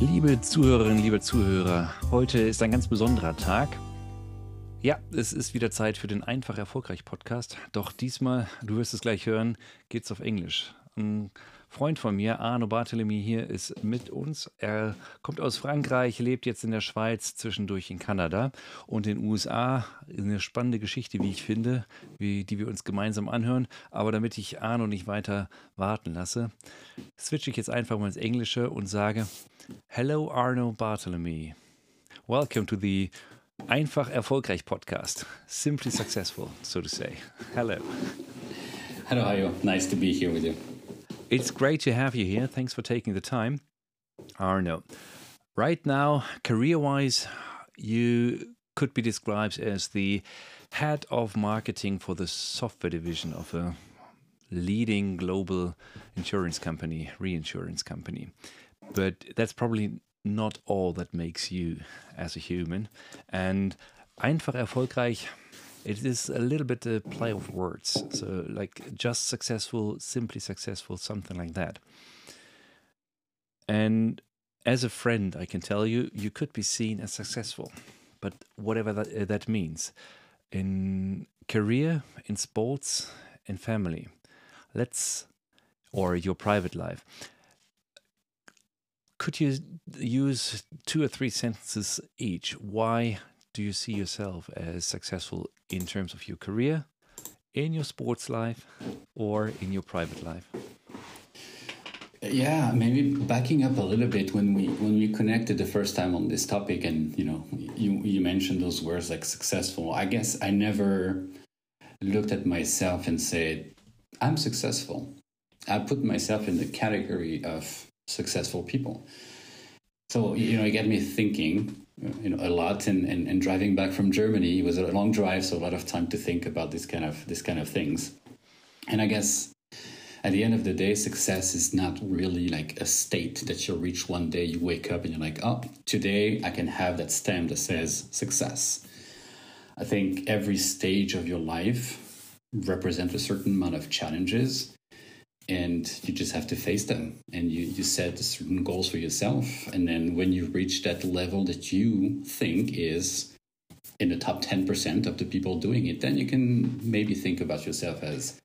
Liebe Zuhörerinnen, liebe Zuhörer, heute ist ein ganz besonderer Tag. Ja, es ist wieder Zeit für den Einfach Erfolgreich Podcast. Doch diesmal, du wirst es gleich hören, geht es auf Englisch. Freund von mir, Arno Barthélemy, hier ist mit uns. Er kommt aus Frankreich, lebt jetzt in der Schweiz, zwischendurch in Kanada und in den USA. Eine spannende Geschichte, wie ich finde, wie, die wir uns gemeinsam anhören. Aber damit ich Arno nicht weiter warten lasse, switche ich jetzt einfach mal ins Englische und sage: Hello, Arno Barthélemy. Welcome to the Einfach Erfolgreich podcast. Simply successful, so to say. Hello. Hello, Ayo. Nice to be here with you. It's great to have you here. Thanks for taking the time. Arnaud, right now, career wise, you could be described as the head of marketing for the software division of a leading global insurance company, reinsurance company. But that's probably not all that makes you as a human. And einfach erfolgreich, it is a little bit a play of words. So, like just successful, simply successful, something like that. And as a friend, I can tell you, you could be seen as successful, but whatever that, uh, that means in career, in sports, in family, let's, or your private life could you use two or three sentences each? Why do you see yourself as successful in terms of your career, in your sports life, or in your private life? Yeah, maybe backing up a little bit when we when we connected the first time on this topic, and you know, you you mentioned those words like successful. I guess I never looked at myself and said, "I'm successful." I put myself in the category of successful people. So you know, it got me thinking, you know, a lot. And, and, and driving back from Germany it was a long drive, so a lot of time to think about this kind of this kind of things. And I guess at the end of the day, success is not really like a state that you reach one day. You wake up and you're like, oh, today I can have that stamp that says success. I think every stage of your life represents a certain amount of challenges and you just have to face them and you, you set certain goals for yourself and then when you reach that level that you think is in the top 10% of the people doing it then you can maybe think about yourself as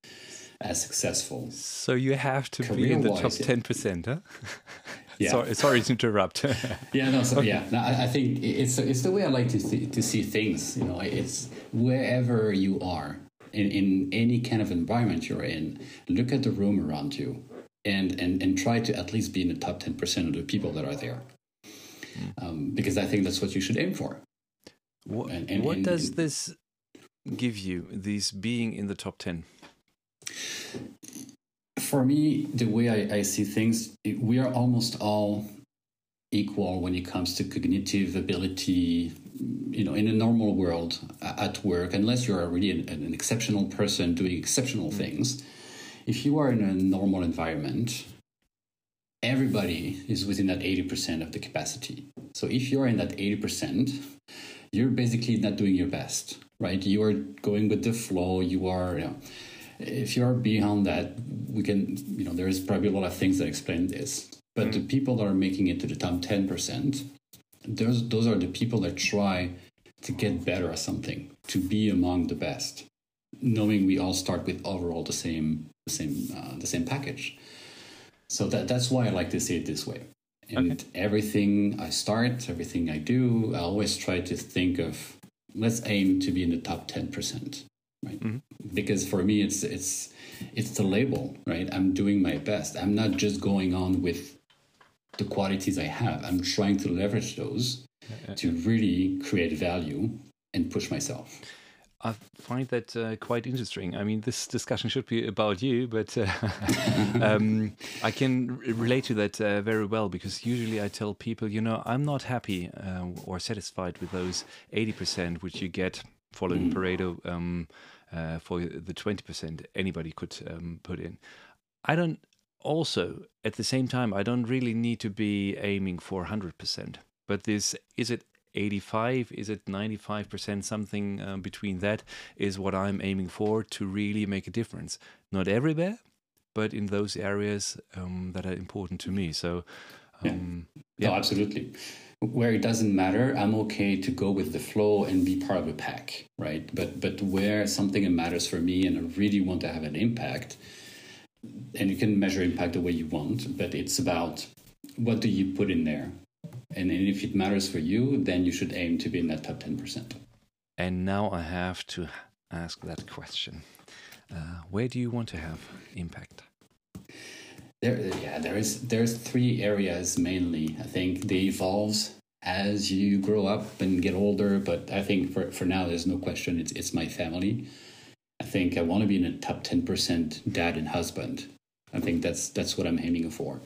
as successful so you have to be in the top 10% huh yeah. sorry, sorry to interrupt. yeah, no, so, yeah. No, I, I, think it's it's the way I like to th- to see things. You know, it's wherever you are, in, in any kind of environment you're in, look at the room around you and, and, and try to at least be in the top 10% of the people that are there. Um, because I think that's what you should aim for. What, and, and, what and, does this give you, this being in the top 10? For me, the way I, I see things, we are almost all equal when it comes to cognitive ability, you know in a normal world at work unless you're really an, an exceptional person doing exceptional mm-hmm. things if you are in a normal environment everybody is within that 80% of the capacity so if you're in that 80% you're basically not doing your best right you are going with the flow you are you know, if you're beyond that we can you know there's probably a lot of things that explain this but mm-hmm. the people that are making it to the top 10% those those are the people that try to get better at something, to be among the best, knowing we all start with overall the same the same uh, the same package. So that that's why I like to see it this way. And okay. everything I start, everything I do, I always try to think of let's aim to be in the top ten percent, right? Mm-hmm. Because for me, it's it's it's the label, right? I'm doing my best. I'm not just going on with the qualities I have. I'm trying to leverage those to really create value and push myself. I find that uh, quite interesting. I mean, this discussion should be about you, but uh, um, I can relate to that uh, very well because usually I tell people, you know, I'm not happy uh, or satisfied with those 80% which you get following mm. Pareto um, uh, for the 20% anybody could um, put in. I don't also, at the same time, I don't really need to be aiming for 100%. But this is it 85? Is it 95%? Something uh, between that is what I'm aiming for to really make a difference. Not everywhere, but in those areas um, that are important to me. So, um, yeah. yeah. No, absolutely. Where it doesn't matter, I'm okay to go with the flow and be part of a pack, right? But but where something matters for me and I really want to have an impact, and you can measure impact the way you want, but it's about what do you put in there and if it matters for you, then you should aim to be in that top 10%. And now I have to ask that question. Uh, where do you want to have impact? There, yeah, there is there's three areas mainly. I think they evolve as you grow up and get older, but I think for, for now there's no question it's it's my family. I think I want to be in a top ten percent dad and husband. I think that's that's what I'm aiming for.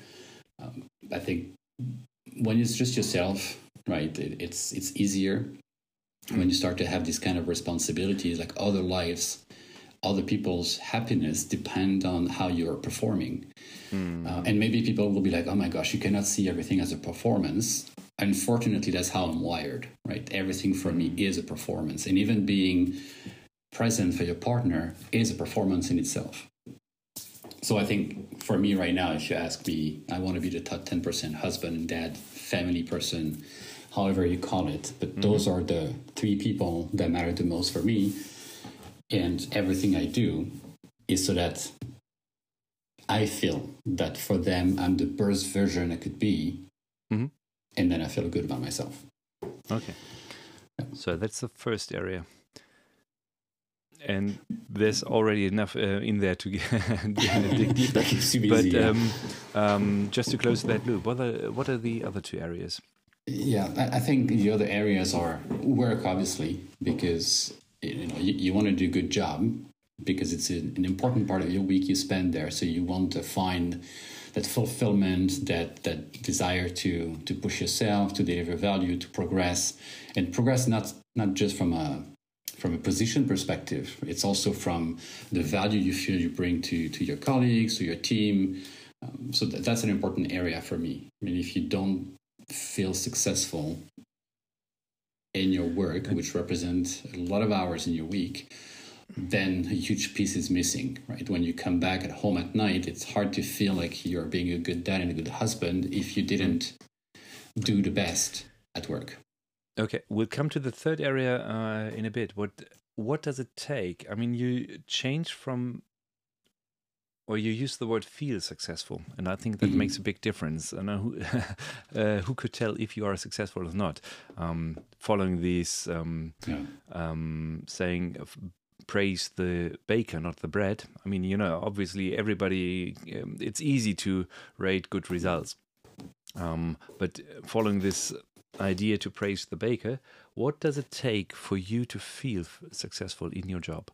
Um, I think when it's just yourself, right? It, it's it's easier when you start to have these kind of responsibilities, like other lives, other people's happiness depend on how you are performing. Mm. Uh, and maybe people will be like, "Oh my gosh, you cannot see everything as a performance." Unfortunately, that's how I'm wired, right? Everything for me is a performance, and even being present for your partner is a performance in itself. So I think for me right now, if you ask me, I want to be the top 10% husband and dad, family person, however you call it. But mm-hmm. those are the three people that matter the most for me. And everything I do is so that I feel that for them, I'm the best version I could be. Mm-hmm. And then I feel good about myself. Okay. So that's the first area and there's already enough uh, in there to dig deeper. but um, um, just to close that loop, what are what are the other two areas? Yeah, I think the other areas are work, obviously, because you know you, you want to do a good job because it's an, an important part of your week you spend there. So you want to find that fulfillment, that that desire to to push yourself, to deliver value, to progress, and progress not not just from a from a position perspective. It's also from the value you feel you bring to, to your colleagues, to your team. Um, so th- that's an important area for me. I mean, if you don't feel successful in your work, which represents a lot of hours in your week, then a huge piece is missing, right? When you come back at home at night, it's hard to feel like you're being a good dad and a good husband if you didn't do the best at work. Okay, we'll come to the third area uh, in a bit. What what does it take? I mean, you change from, or you use the word "feel successful," and I think that mm-hmm. makes a big difference. And who uh, who could tell if you are successful or not? Um, following these um, yeah. um, saying praise the baker, not the bread. I mean, you know, obviously everybody, um, it's easy to rate good results. Um, but following this idea to praise the baker, what does it take for you to feel successful in your job?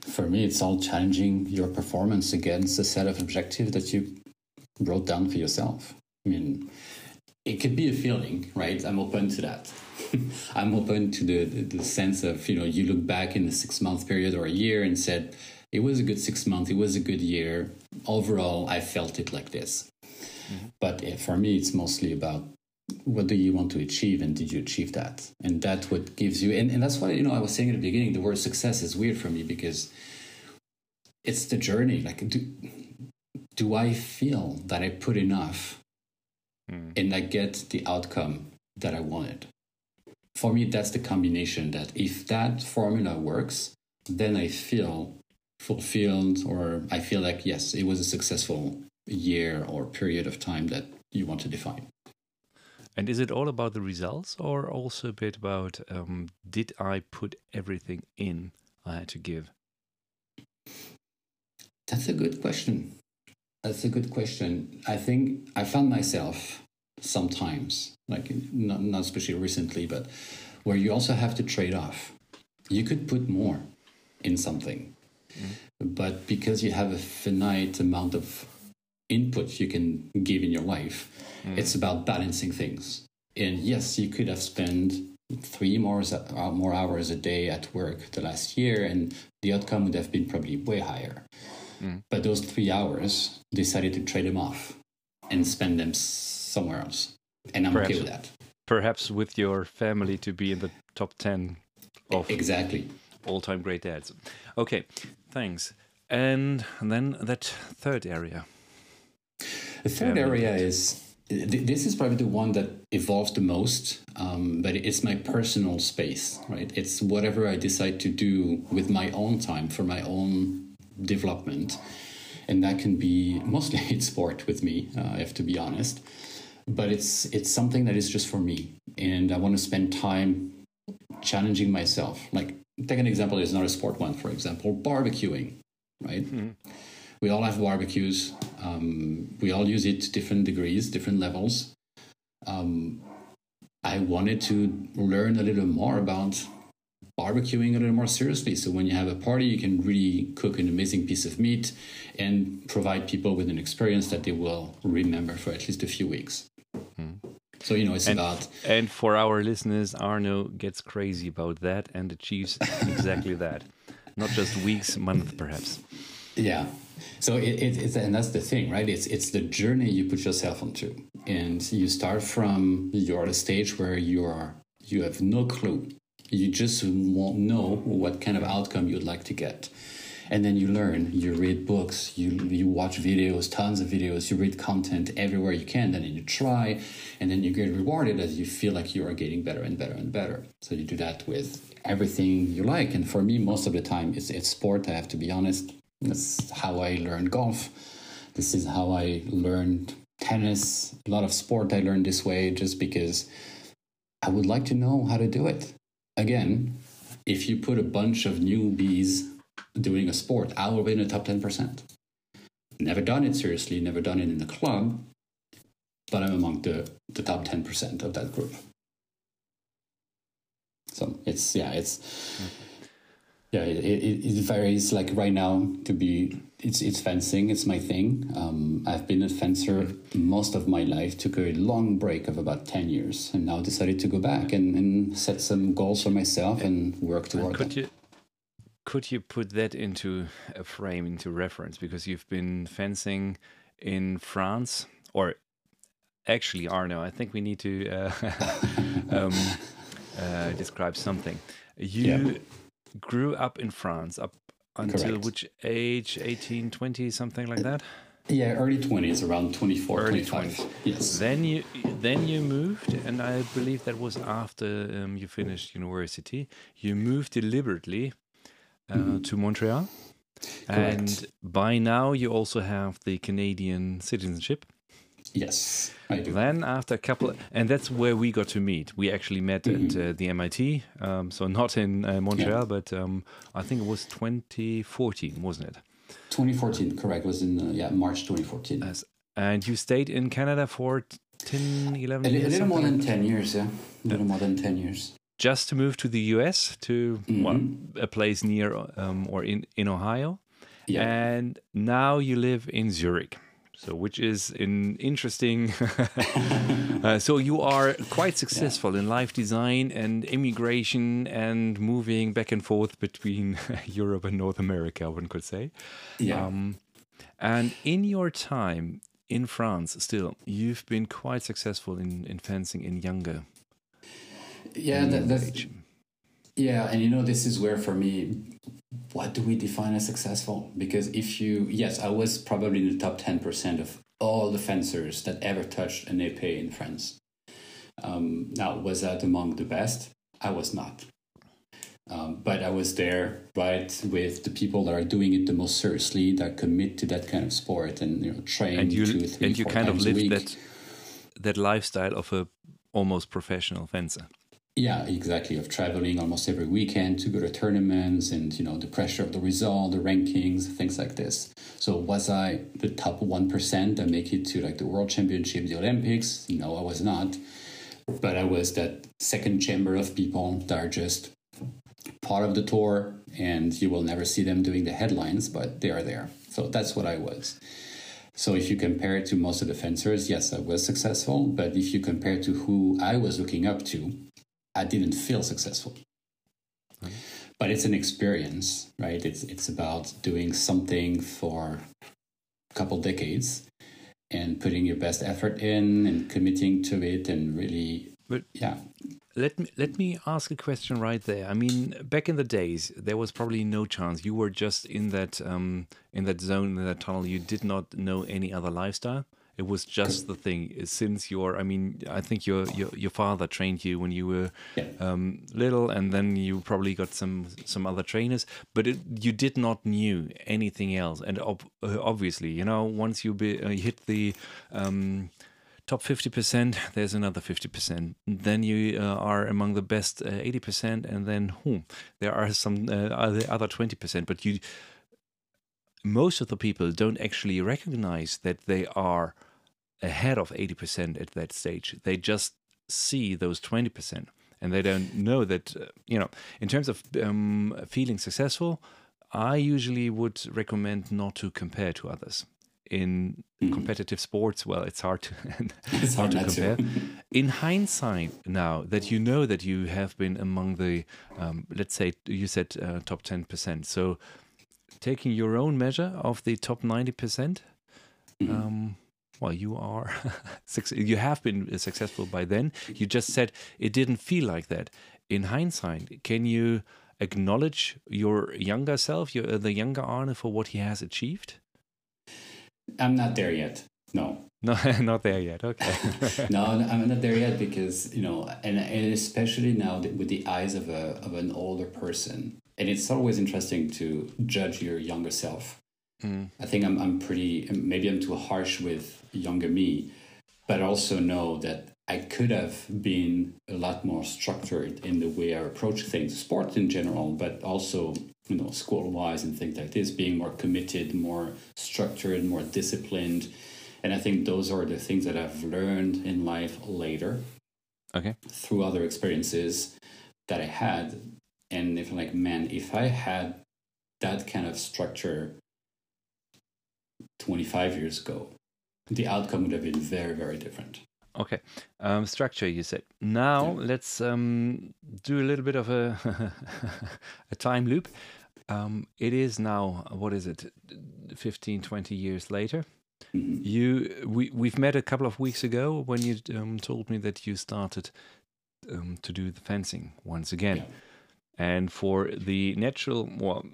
For me, it's all challenging your performance against a set of objectives that you wrote down for yourself. I mean, it could be a feeling, right? I'm open to that. I'm open to the, the, the sense of, you know, you look back in a six month period or a year and said, it was a good six months, it was a good year. Overall, I felt it like this. Mm-hmm. But eh, for me, it's mostly about what do you want to achieve and did you achieve that? And that's what gives you and, and that's why you know i was saying at the beginning the word success is weird for me because it's the journey like do, do i feel that i put enough mm. and i get the outcome that i wanted? For me that's the combination that if that formula works then i feel fulfilled or i feel like yes it was a successful year or period of time that you want to define and is it all about the results or also a bit about um, did I put everything in I had to give? That's a good question. That's a good question. I think I found myself sometimes, like not, not especially recently, but where you also have to trade off. you could put more in something. Mm. But because you have a finite amount of input you can give in your life, mm. it's about balancing things. And yes, you could have spent three more, uh, more hours a day at work the last year, and the outcome would have been probably way higher. Mm. But those three hours, decided to trade them off and spend them somewhere else. And I'm perhaps, okay with that. Perhaps with your family to be in the top 10 of exactly all time great dads. Okay, thanks. And then that third area. The third area is this is probably the one that evolves the most, um, but it's my personal space, right? It's whatever I decide to do with my own time for my own development. And that can be mostly it's sport with me, uh, I have to be honest. But it's it's something that is just for me. And I want to spend time challenging myself. Like take an example, it's not a sport one, for example, barbecuing, right? Mm-hmm we all have barbecues. Um, we all use it to different degrees, different levels. Um, I wanted to learn a little more about barbecuing a little more seriously. So when you have a party, you can really cook an amazing piece of meat and provide people with an experience that they will remember for at least a few weeks. Hmm. So you know, it's and, about. And for our listeners, Arnaud gets crazy about that and achieves exactly that. Not just weeks, months, perhaps. Yeah, so it, it, it's and that's the thing, right? It's it's the journey you put yourself onto, and you start from you're at a stage where you are you have no clue. You just won't know what kind of outcome you'd like to get, and then you learn. You read books, you you watch videos, tons of videos. You read content everywhere you can. Then you try, and then you get rewarded as you feel like you are getting better and better and better. So you do that with everything you like. And for me, most of the time, it's it's sport. I have to be honest that's how I learned golf. This is how I learned tennis. A lot of sport I learned this way just because I would like to know how to do it. Again, if you put a bunch of newbies doing a sport, I will be in the top 10%. Never done it seriously, never done it in a club, but I'm among the, the top 10% of that group. So it's, yeah, it's. Mm-hmm yeah, it, it, it, varies. Like right now, to be it's it's fencing. It's my thing. Um, I've been a fencer most of my life. Took a long break of about ten years, and now decided to go back and, and set some goals for myself and work toward could them. You, could you put that into a frame, into reference? Because you've been fencing in France, or actually, Arnaud, I think we need to uh, um, uh, describe something. You. Yeah grew up in France up until Correct. which age? 18, 20, something like that? Yeah, early 20s, around 24, early 25. 20s. Yes. Then you then you moved, and I believe that was after um, you finished university. You moved deliberately uh, mm-hmm. to Montreal. Correct. And by now, you also have the Canadian citizenship. Yes, I do. Then after a couple, of, and that's where we got to meet. We actually met mm-hmm. at uh, the MIT, um, so not in uh, Montreal, yeah. but um, I think it was 2014, wasn't it? 2014, correct. It was in uh, yeah March 2014. Yes. And you stayed in Canada for 10, 11 a, years? A little more than 10 years, yeah. A little more than 10 years. Just to move to the US, to mm-hmm. well, a place near um, or in, in Ohio. Yeah. And now you live in Zurich so which is an interesting uh, so you are quite successful yeah. in life design and immigration and moving back and forth between europe and north america one could say. Yeah. Um, and in your time in france still you've been quite successful in, in fencing in younger yeah that, that's yeah and you know this is where for me what do we define as successful? Because if you, yes, I was probably in the top 10% of all the fencers that ever touched an épée in France. Um, now, was that among the best? I was not. Um, but I was there, right, with the people that are doing it the most seriously, that commit to that kind of sport and you know train and you, two, three, and you kind of live that that lifestyle of a almost professional fencer. Yeah, exactly. Of traveling almost every weekend to go to tournaments and, you know, the pressure of the result, the rankings, things like this. So was I the top 1% that make it to like the world championship, the Olympics? No, I was not. But I was that second chamber of people that are just part of the tour and you will never see them doing the headlines, but they are there. So that's what I was. So if you compare it to most of the fencers, yes, I was successful. But if you compare to who I was looking up to, I didn't feel successful. But it's an experience, right? It's it's about doing something for a couple decades and putting your best effort in and committing to it and really but yeah let me let me ask a question right there. I mean, back in the days, there was probably no chance. You were just in that um, in that zone, in that tunnel. You did not know any other lifestyle. It was just the thing. Since your, I mean, I think your your, your father trained you when you were yeah. um, little, and then you probably got some some other trainers. But it, you did not knew anything else. And ob uh, obviously, you know, once you, be, uh, hit the um, top 50%, there's another 50%. Then you uh, are among the best uh, 80%, and then hmm, there are some uh, other 20%. But you, most of the people don't actually recognize that they are ahead of 80% at that stage. They just see those 20%, and they don't know that, uh, you know, in terms of um, feeling successful, I usually would recommend not to compare to others in mm. competitive sports, well, it's hard to, it's hard, hard to compare. To. in hindsight, now that you know that you have been among the, um, let's say you said uh, top 10%. So taking your own measure of the top 90%, mm-hmm. um, well, you are, you have been successful by then. You just said it didn't feel like that. In hindsight, can you acknowledge your younger self, your, uh, the younger Arnaud, for what he has achieved? I'm not there yet. No. No, not there yet. Okay. no, I'm not there yet because you know, and, and especially now with the eyes of a of an older person, and it's always interesting to judge your younger self. Mm. I think I'm I'm pretty maybe I'm too harsh with younger me, but also know that I could have been a lot more structured in the way I approach things, sport in general, but also you know, school wise and things like this, being more committed, more structured, more disciplined. And I think those are the things that I've learned in life later. Okay. Through other experiences that I had. And if I'm like, man, if I had that kind of structure 25 years ago, the outcome would have been very, very different. Okay, um, structure. You said. Now yeah. let's um, do a little bit of a a time loop. Um, it is now what is it, 15, 20 years later. Mm-hmm. You we we've met a couple of weeks ago when you um, told me that you started um, to do the fencing once again, yeah. And for the natural well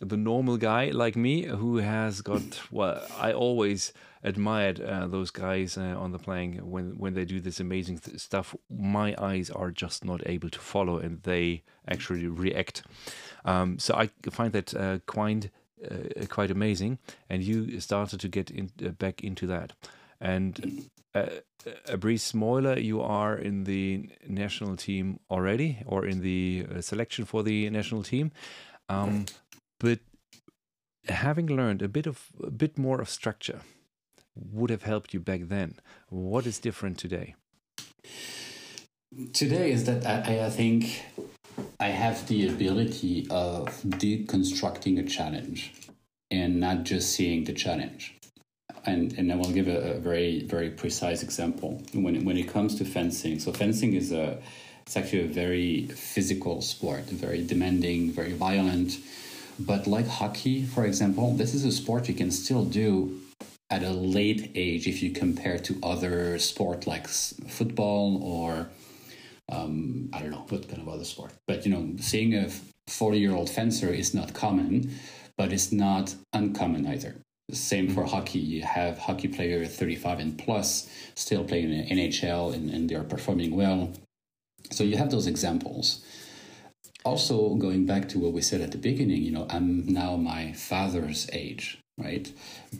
the normal guy like me who has got well i always admired uh, those guys uh, on the playing when when they do this amazing th- stuff my eyes are just not able to follow and they actually react. Um, so i find that uh, quite uh, quite amazing and you started to get in, uh, back into that and uh, uh Brice Moiler, you are in the national team already, or in the selection for the national team. Um, but having learned a bit of a bit more of structure would have helped you back then. What is different today? Today is that I, I think I have the ability of deconstructing a challenge and not just seeing the challenge. And, and I will give a, a very very precise example when it, when it comes to fencing. So fencing is a it's actually a very physical sport, very demanding, very violent but like hockey, for example, this is a sport you can still do at a late age if you compare to other sport like football or um, I don't know what kind of other sport. But you know, seeing a 40 year old fencer is not common, but it's not uncommon either. Same for hockey. You have hockey players 35 and plus still playing in the NHL and, and they're performing well. So you have those examples also going back to what we said at the beginning you know i'm now my father's age right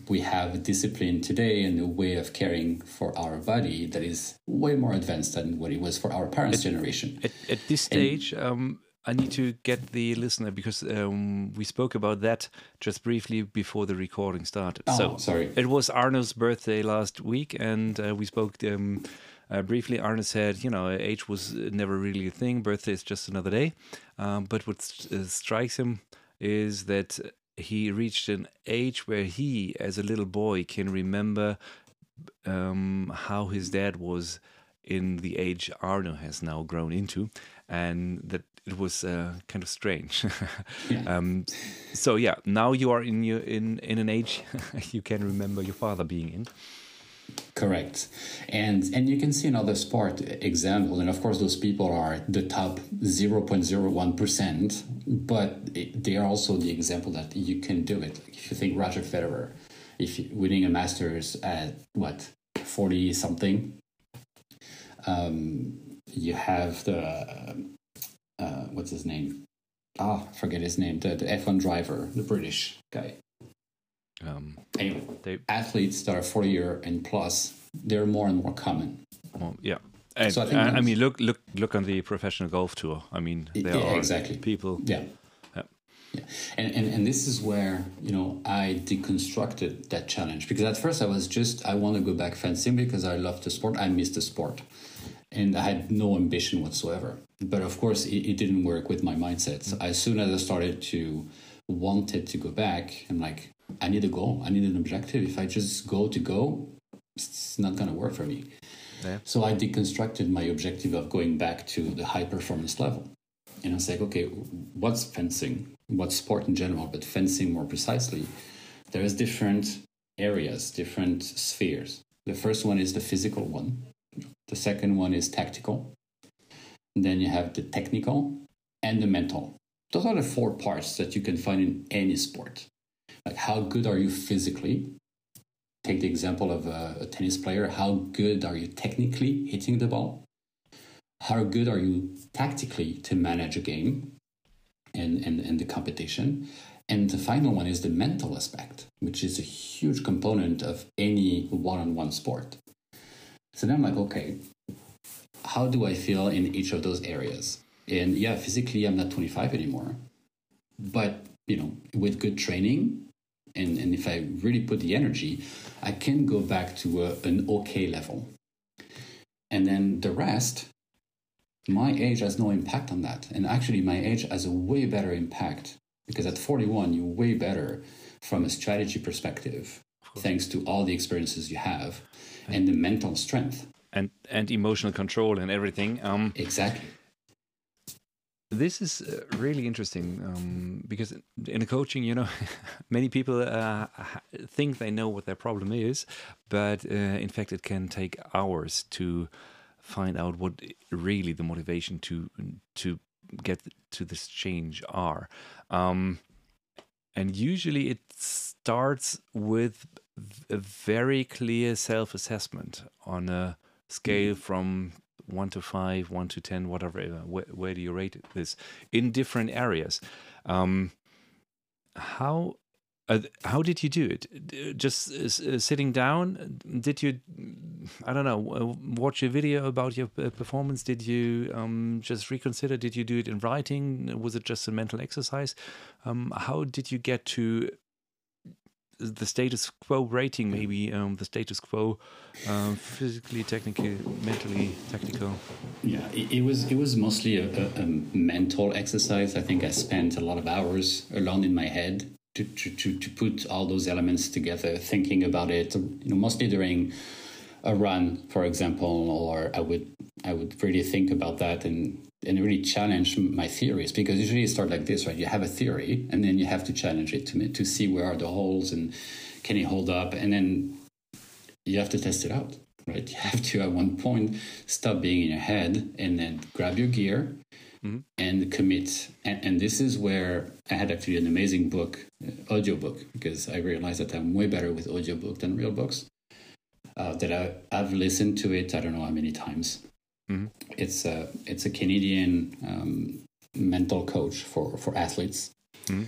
we have discipline today and a way of caring for our body that is way more advanced than what it was for our parents at, generation at, at this stage and, um, I need to get the listener because um, we spoke about that just briefly before the recording started. Oh, so sorry. It was Arnaud's birthday last week, and uh, we spoke um, Uh, briefly, Arnaud said, you know, age was never really a thing. Birthday is just another day. Um, but what st- uh, strikes him is that he reached an age where he, as a little boy, can remember um, how his dad was in the age Arnaud has now grown into, and that it was uh, kind of strange. yeah. um, so yeah, now you are in your in in an age you can remember your father being in. Correct, and and you can see another sport example, and of course those people are the top zero point zero one percent, but it, they are also the example that you can do it. If you think Roger Federer, if you, winning a Masters at what forty something, um, you have the uh, what's his name? Ah, forget his name. The, the F1 driver, the British guy. Um, anyway, they, athletes that are 40 year and plus, they're more and more common. Well, yeah. And, so I, think I mean, look, look, look on the professional golf tour. I mean, there yeah, are exactly. people. Yeah. yeah. Yeah. And, and and this is where you know I deconstructed that challenge because at first I was just I want to go back fencing because I love the sport I miss the sport and I had no ambition whatsoever. But of course, it, it didn't work with my mindset. So as soon as I started to wanted to go back, I'm like, I need a goal. I need an objective. If I just go to go, it's not going to work for me. Yeah. So I deconstructed my objective of going back to the high performance level. And I was like, okay, what's fencing? What's sport in general, but fencing more precisely? There's different areas, different spheres. The first one is the physical one, the second one is tactical. Then you have the technical and the mental. Those are the four parts that you can find in any sport. Like, how good are you physically? Take the example of a, a tennis player. How good are you technically hitting the ball? How good are you tactically to manage a game and, and, and the competition? And the final one is the mental aspect, which is a huge component of any one on one sport. So then I'm like, okay, how do I feel in each of those areas? And yeah, physically, I'm not 25 anymore. But, you know, with good training, and, and if I really put the energy, I can go back to a, an okay level. And then the rest, my age has no impact on that. And actually, my age has a way better impact because at 41, you're way better from a strategy perspective, thanks to all the experiences you have and the mental strength and and emotional control and everything. Um, exactly. This is uh, really interesting um, because in a coaching, you know, many people uh, think they know what their problem is, but uh, in fact, it can take hours to find out what really the motivation to to get to this change are. Um, and usually, it starts with a very clear self assessment on a scale mm. from one to five, one to 10, whatever, uh, where, where do you rate this in different areas? Um, how uh, how did you do it? Just uh, sitting down? Did you, I don't know, uh, watch a video about your performance? Did you um, just reconsider? Did you do it in writing? Was it just a mental exercise? Um, how did you get to the status quo rating, maybe um, the status quo, um, physically, technically, mentally, tactical. Yeah, it, it was it was mostly a, a, a, mental exercise. I think I spent a lot of hours alone in my head to, to, to, to put all those elements together, thinking about it. You know, mostly during a run, for example, or I would I would really think about that and and really challenge my theories because usually you start like this, right? You have a theory and then you have to challenge it to to see where are the holes and can it hold up, and then you have to test it out, right? You have to at one point stop being in your head and then grab your gear mm-hmm. and commit. And, and, this is where I had actually an amazing book, uh, audiobook, because I realized that I'm way better with audiobook than real books. Uh, that I, I've listened to it, I don't know how many times Mm-hmm. It's a it's a Canadian um, mental coach for for athletes. Mm-hmm.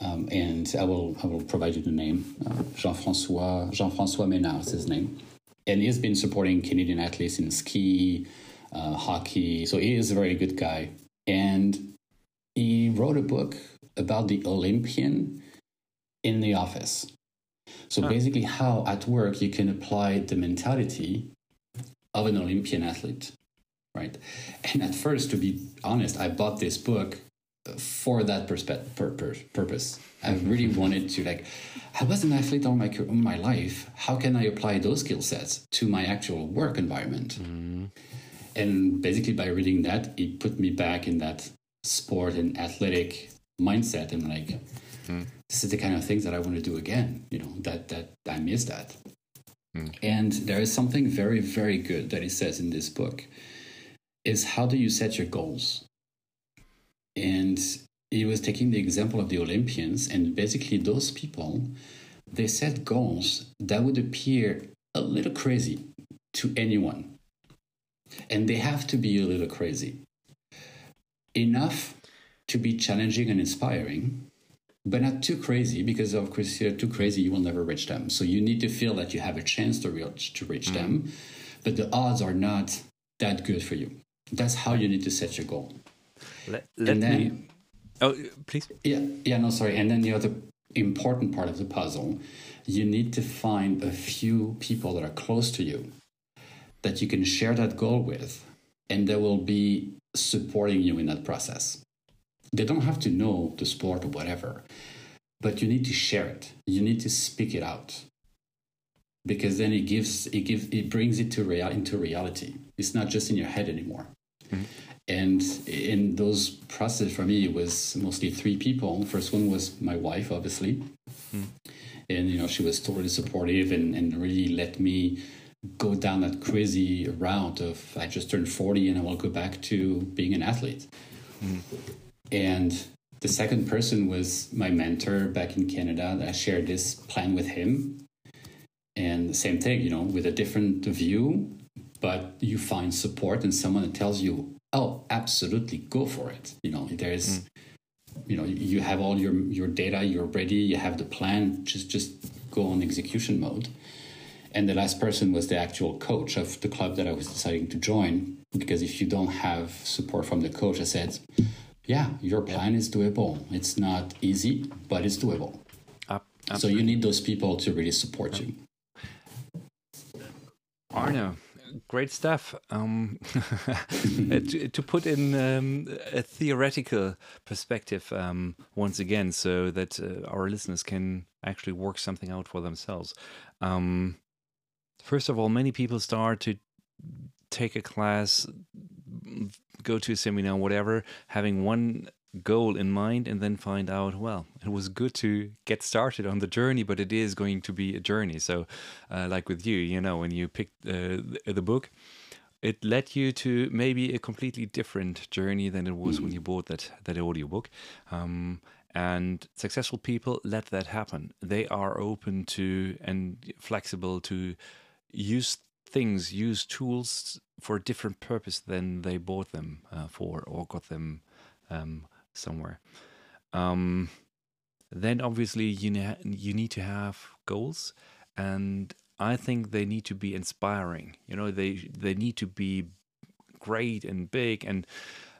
Um, and I will I will provide you the name. Uh, Jean Francois Jean Francois Ménard is his name, and he's been supporting Canadian athletes in ski, uh, hockey. So he is a very good guy, and he wrote a book about the Olympian in the office. So huh. basically, how at work you can apply the mentality of an Olympian athlete, right? And at first, to be honest, I bought this book for that perspe- pur- pur- purpose. I really wanted to like. I was an athlete all my all my life. How can I apply those skill sets to my actual work environment? Mm-hmm. And basically, by reading that, it put me back in that sport and athletic mindset, and like, mm. this is the kind of things that I want to do again. You know, that that I miss that. Mm. And there is something very very good that he says in this book. Is how do you set your goals? And he was taking the example of the Olympians, and basically, those people they set goals that would appear a little crazy to anyone. And they have to be a little crazy. Enough to be challenging and inspiring, but not too crazy because, of course, if you're too crazy, you will never reach them. So you need to feel that you have a chance to reach, to reach mm. them, but the odds are not that good for you. That's how you need to set your goal. Let, let then, me. Oh, please. Yeah, yeah, no, sorry. And then the other important part of the puzzle, you need to find a few people that are close to you that you can share that goal with, and they will be supporting you in that process. They don't have to know the sport or whatever, but you need to share it. You need to speak it out because then it gives it gives it brings it to real into reality. It's not just in your head anymore. Mm-hmm. And in those process for me, it was mostly three people. First one was my wife, obviously. Mm. And, you know, she was totally supportive and, and really let me go down that crazy route of I just turned 40 and I will go back to being an athlete. Mm. And the second person was my mentor back in Canada. I shared this plan with him. And the same thing, you know, with a different view, but you find support and someone that tells you oh, absolutely, go for it. You know, there's, mm. you know, you have all your your data, you're ready, you have the plan. Just just go on execution mode. And the last person was the actual coach of the club that I was deciding to join. Because if you don't have support from the coach, I said, yeah, your plan is doable. It's not easy, but it's doable. Uh, so you need those people to really support you. Arnaud, great stuff. Um, to, to, put in um, a theoretical perspective um, once again, so that uh, our listeners can actually work something out for themselves. Um, first of all, many people start to take a class, go to a seminar, whatever, having one goal in mind and then find out well it was good to get started on the journey but it is going to be a journey. So uh, like with you you know when you picked uh, the book it led you to maybe a completely different journey than it was when you bought that that audiobook. Um, and successful people let that happen. They are open to and flexible to use things use tools for a different purpose than they bought them uh, for or got them um, somewhere. Um, then obviously you ne- you need to have goals, and I think they need to be inspiring. You know, they they need to be great and big and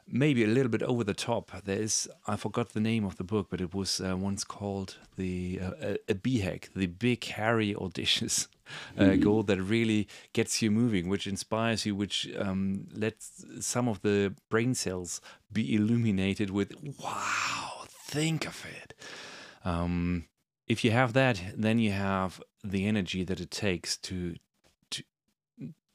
maybe a little bit over the top. There is I forgot the name of the book, but it was uh, once called the uh, a BHAG, the Big Hairy Audacious uh, mm-hmm. goal that really gets you moving, which inspires you, which um, lets some of the brain cells be illuminated with wow, think of it. Um, if you have that, then you have the energy that it takes to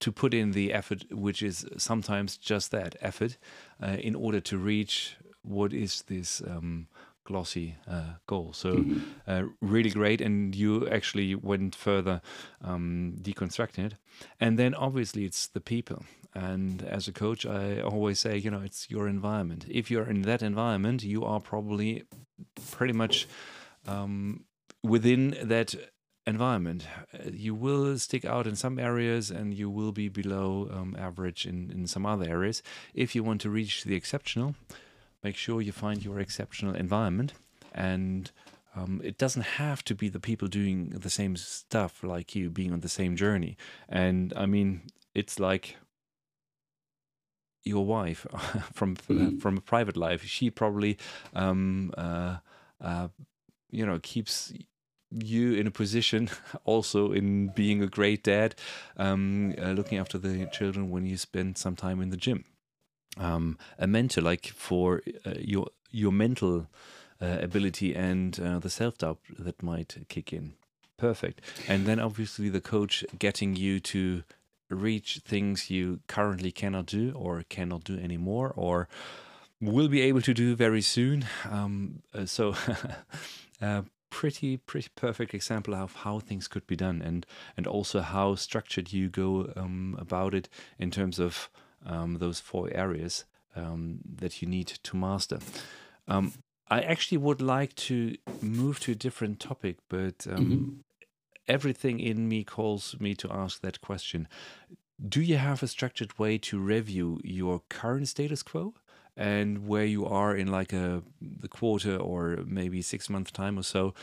to put in the effort, which is sometimes just that effort, uh, in order to reach what is this um, glossy uh, goal. So, mm-hmm. uh, really great. And you actually went further um, deconstructing it. And then obviously, it's the people. And as a coach, I always say, you know, it's your environment. If you're in that environment, you are probably pretty much um, within that environment. You will stick out in some areas and you will be below um, average in, in some other areas. If you want to reach the exceptional, make sure you find your exceptional environment. And um, it doesn't have to be the people doing the same stuff like you, being on the same journey. And I mean, it's like your wife from mm-hmm. from a private life. She probably, um, uh, uh, you know, keeps you in a position also in being a great dad, um, uh, looking after the children when you spend some time in the gym. Um, a mentor, like for uh, your your mental uh, ability and uh, the self doubt that might kick in. Perfect. And then obviously the coach getting you to reach things you currently cannot do or cannot do anymore or will be able to do very soon. Um, uh, so, uh, pretty pretty perfect example of how things could be done and and also how structured you go um, about it in terms of um, those four areas um, that you need to master. Um, I actually would like to move to a different topic, but um, mm-hmm. everything in me calls me to ask that question. Do you have a structured way to review your current status quo and where you are in like a the quarter or maybe six month time or so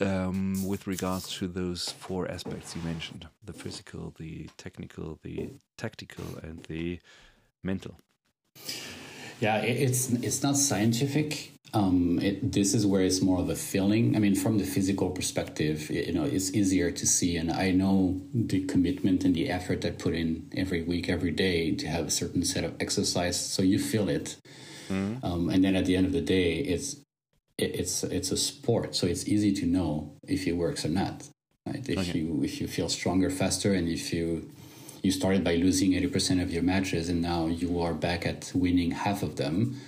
um, with regards to those four aspects you mentioned the physical, the technical, the tactical, and the mental? Yeah, it's it's not scientific. Um, it, this is where it's more of a feeling. I mean, from the physical perspective, you know, it's easier to see, and I know the commitment and the effort I put in every week, every day to have a certain set of exercise. So you feel it, mm-hmm. um, and then at the end of the day, it's it, it's it's a sport, so it's easy to know if it works or not. Right? If okay. you if you feel stronger faster, and if you you started by losing 80% of your matches and now you are back at winning half of them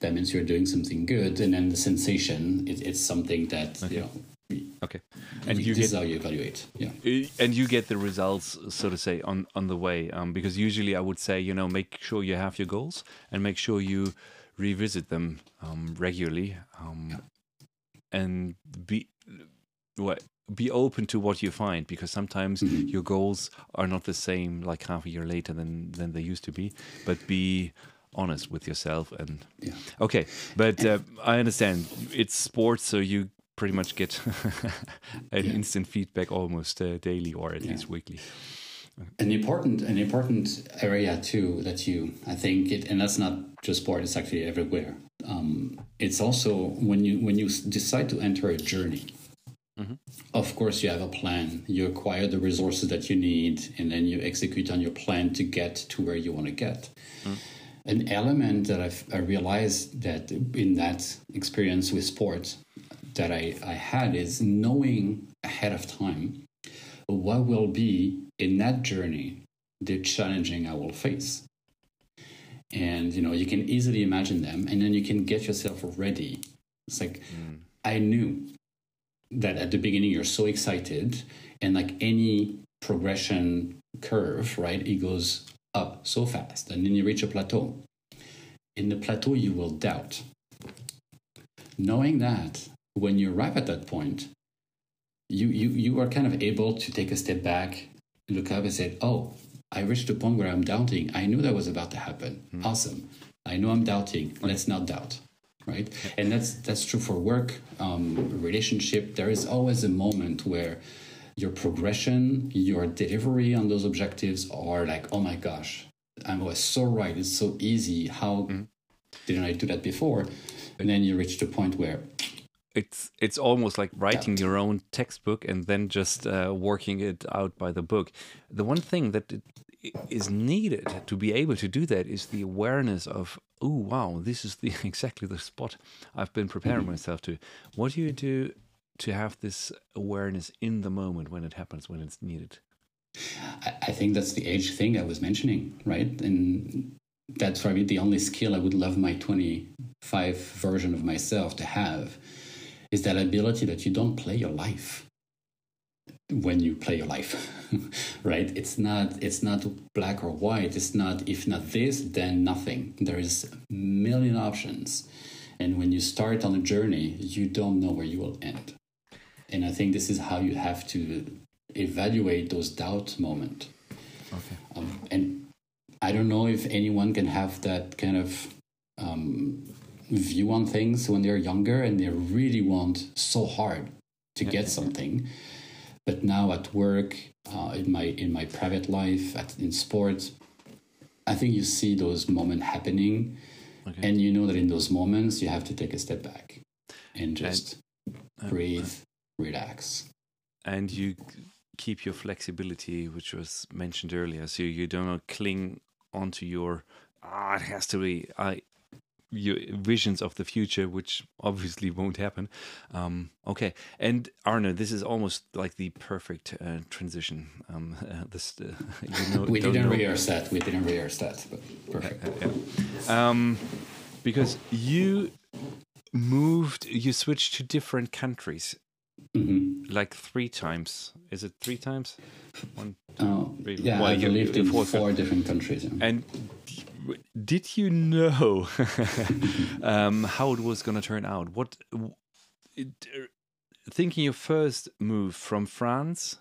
that means you're doing something good and then the sensation it, it's something that okay. you know okay and you this get, is how you evaluate yeah and you get the results so to say on on the way um, because usually i would say you know make sure you have your goals and make sure you revisit them um, regularly um, and be what be open to what you find because sometimes mm-hmm. your goals are not the same like half a year later than than they used to be but be honest with yourself and yeah. okay but uh, i understand it's sports so you pretty much get an yeah. instant feedback almost uh, daily or at yeah. least weekly an important an important area too that you i think it and that's not just sport it's actually everywhere um, it's also when you when you decide to enter a journey Mm-hmm. Of course, you have a plan. You acquire the resources that you need, and then you execute on your plan to get to where you want to get. Mm. An element that I've, I realized that in that experience with sport that I, I had is knowing ahead of time what will be in that journey the challenging I will face. And you know, you can easily imagine them, and then you can get yourself ready. It's like mm. I knew that at the beginning you're so excited and like any progression curve right it goes up so fast and then you reach a plateau in the plateau you will doubt knowing that when you arrive at that point you you you are kind of able to take a step back look up and said, oh i reached a point where i'm doubting i knew that was about to happen mm. awesome i know i'm doubting let's not doubt right? And that's that's true for work, um, relationship. There is always a moment where your progression, your delivery on those objectives are like, oh my gosh, I was so right. It's so easy. How mm. didn't I do that before? And then you reach the point where it's it's almost like writing your own textbook and then just uh, working it out by the book. The one thing that is needed to be able to do that is the awareness of oh wow this is the exactly the spot I've been preparing mm-hmm. myself to. What do you do to have this awareness in the moment when it happens when it's needed? I think that's the age thing I was mentioning, right? And that's probably the only skill I would love my 25 version of myself to have is that ability that you don't play your life when you play your life right? It's not it's not black or white. It's not if not this then nothing. There is a million options. And when you start on a journey you don't know where you will end. And i think this is how you have to evaluate those doubt moment. Okay. Um, and i don't know if anyone can have that kind of um, view on things when they're younger and they really want so hard to get something. But now at work, uh, in my in my private life, at, in sports, I think you see those moments happening, okay. and you know that in those moments you have to take a step back and just and, uh, breathe, relax. And you keep your flexibility, which was mentioned earlier, so you don't cling onto your ah, it has to be I your visions of the future, which obviously won't happen. Um, okay, and Arnaud, this is almost like the perfect uh, transition. Um, uh, this, uh, you know, we didn't know. rehearse that. We didn't rehearse that, but perfect. Yeah. Um, because you moved, you switched to different countries. Mm-hmm. Like three times. Is it three times? One, two, oh, three. Yeah, well, I've lived in four different countries. Yeah. And did you know um, how it was going to turn out? What it, thinking your first move from France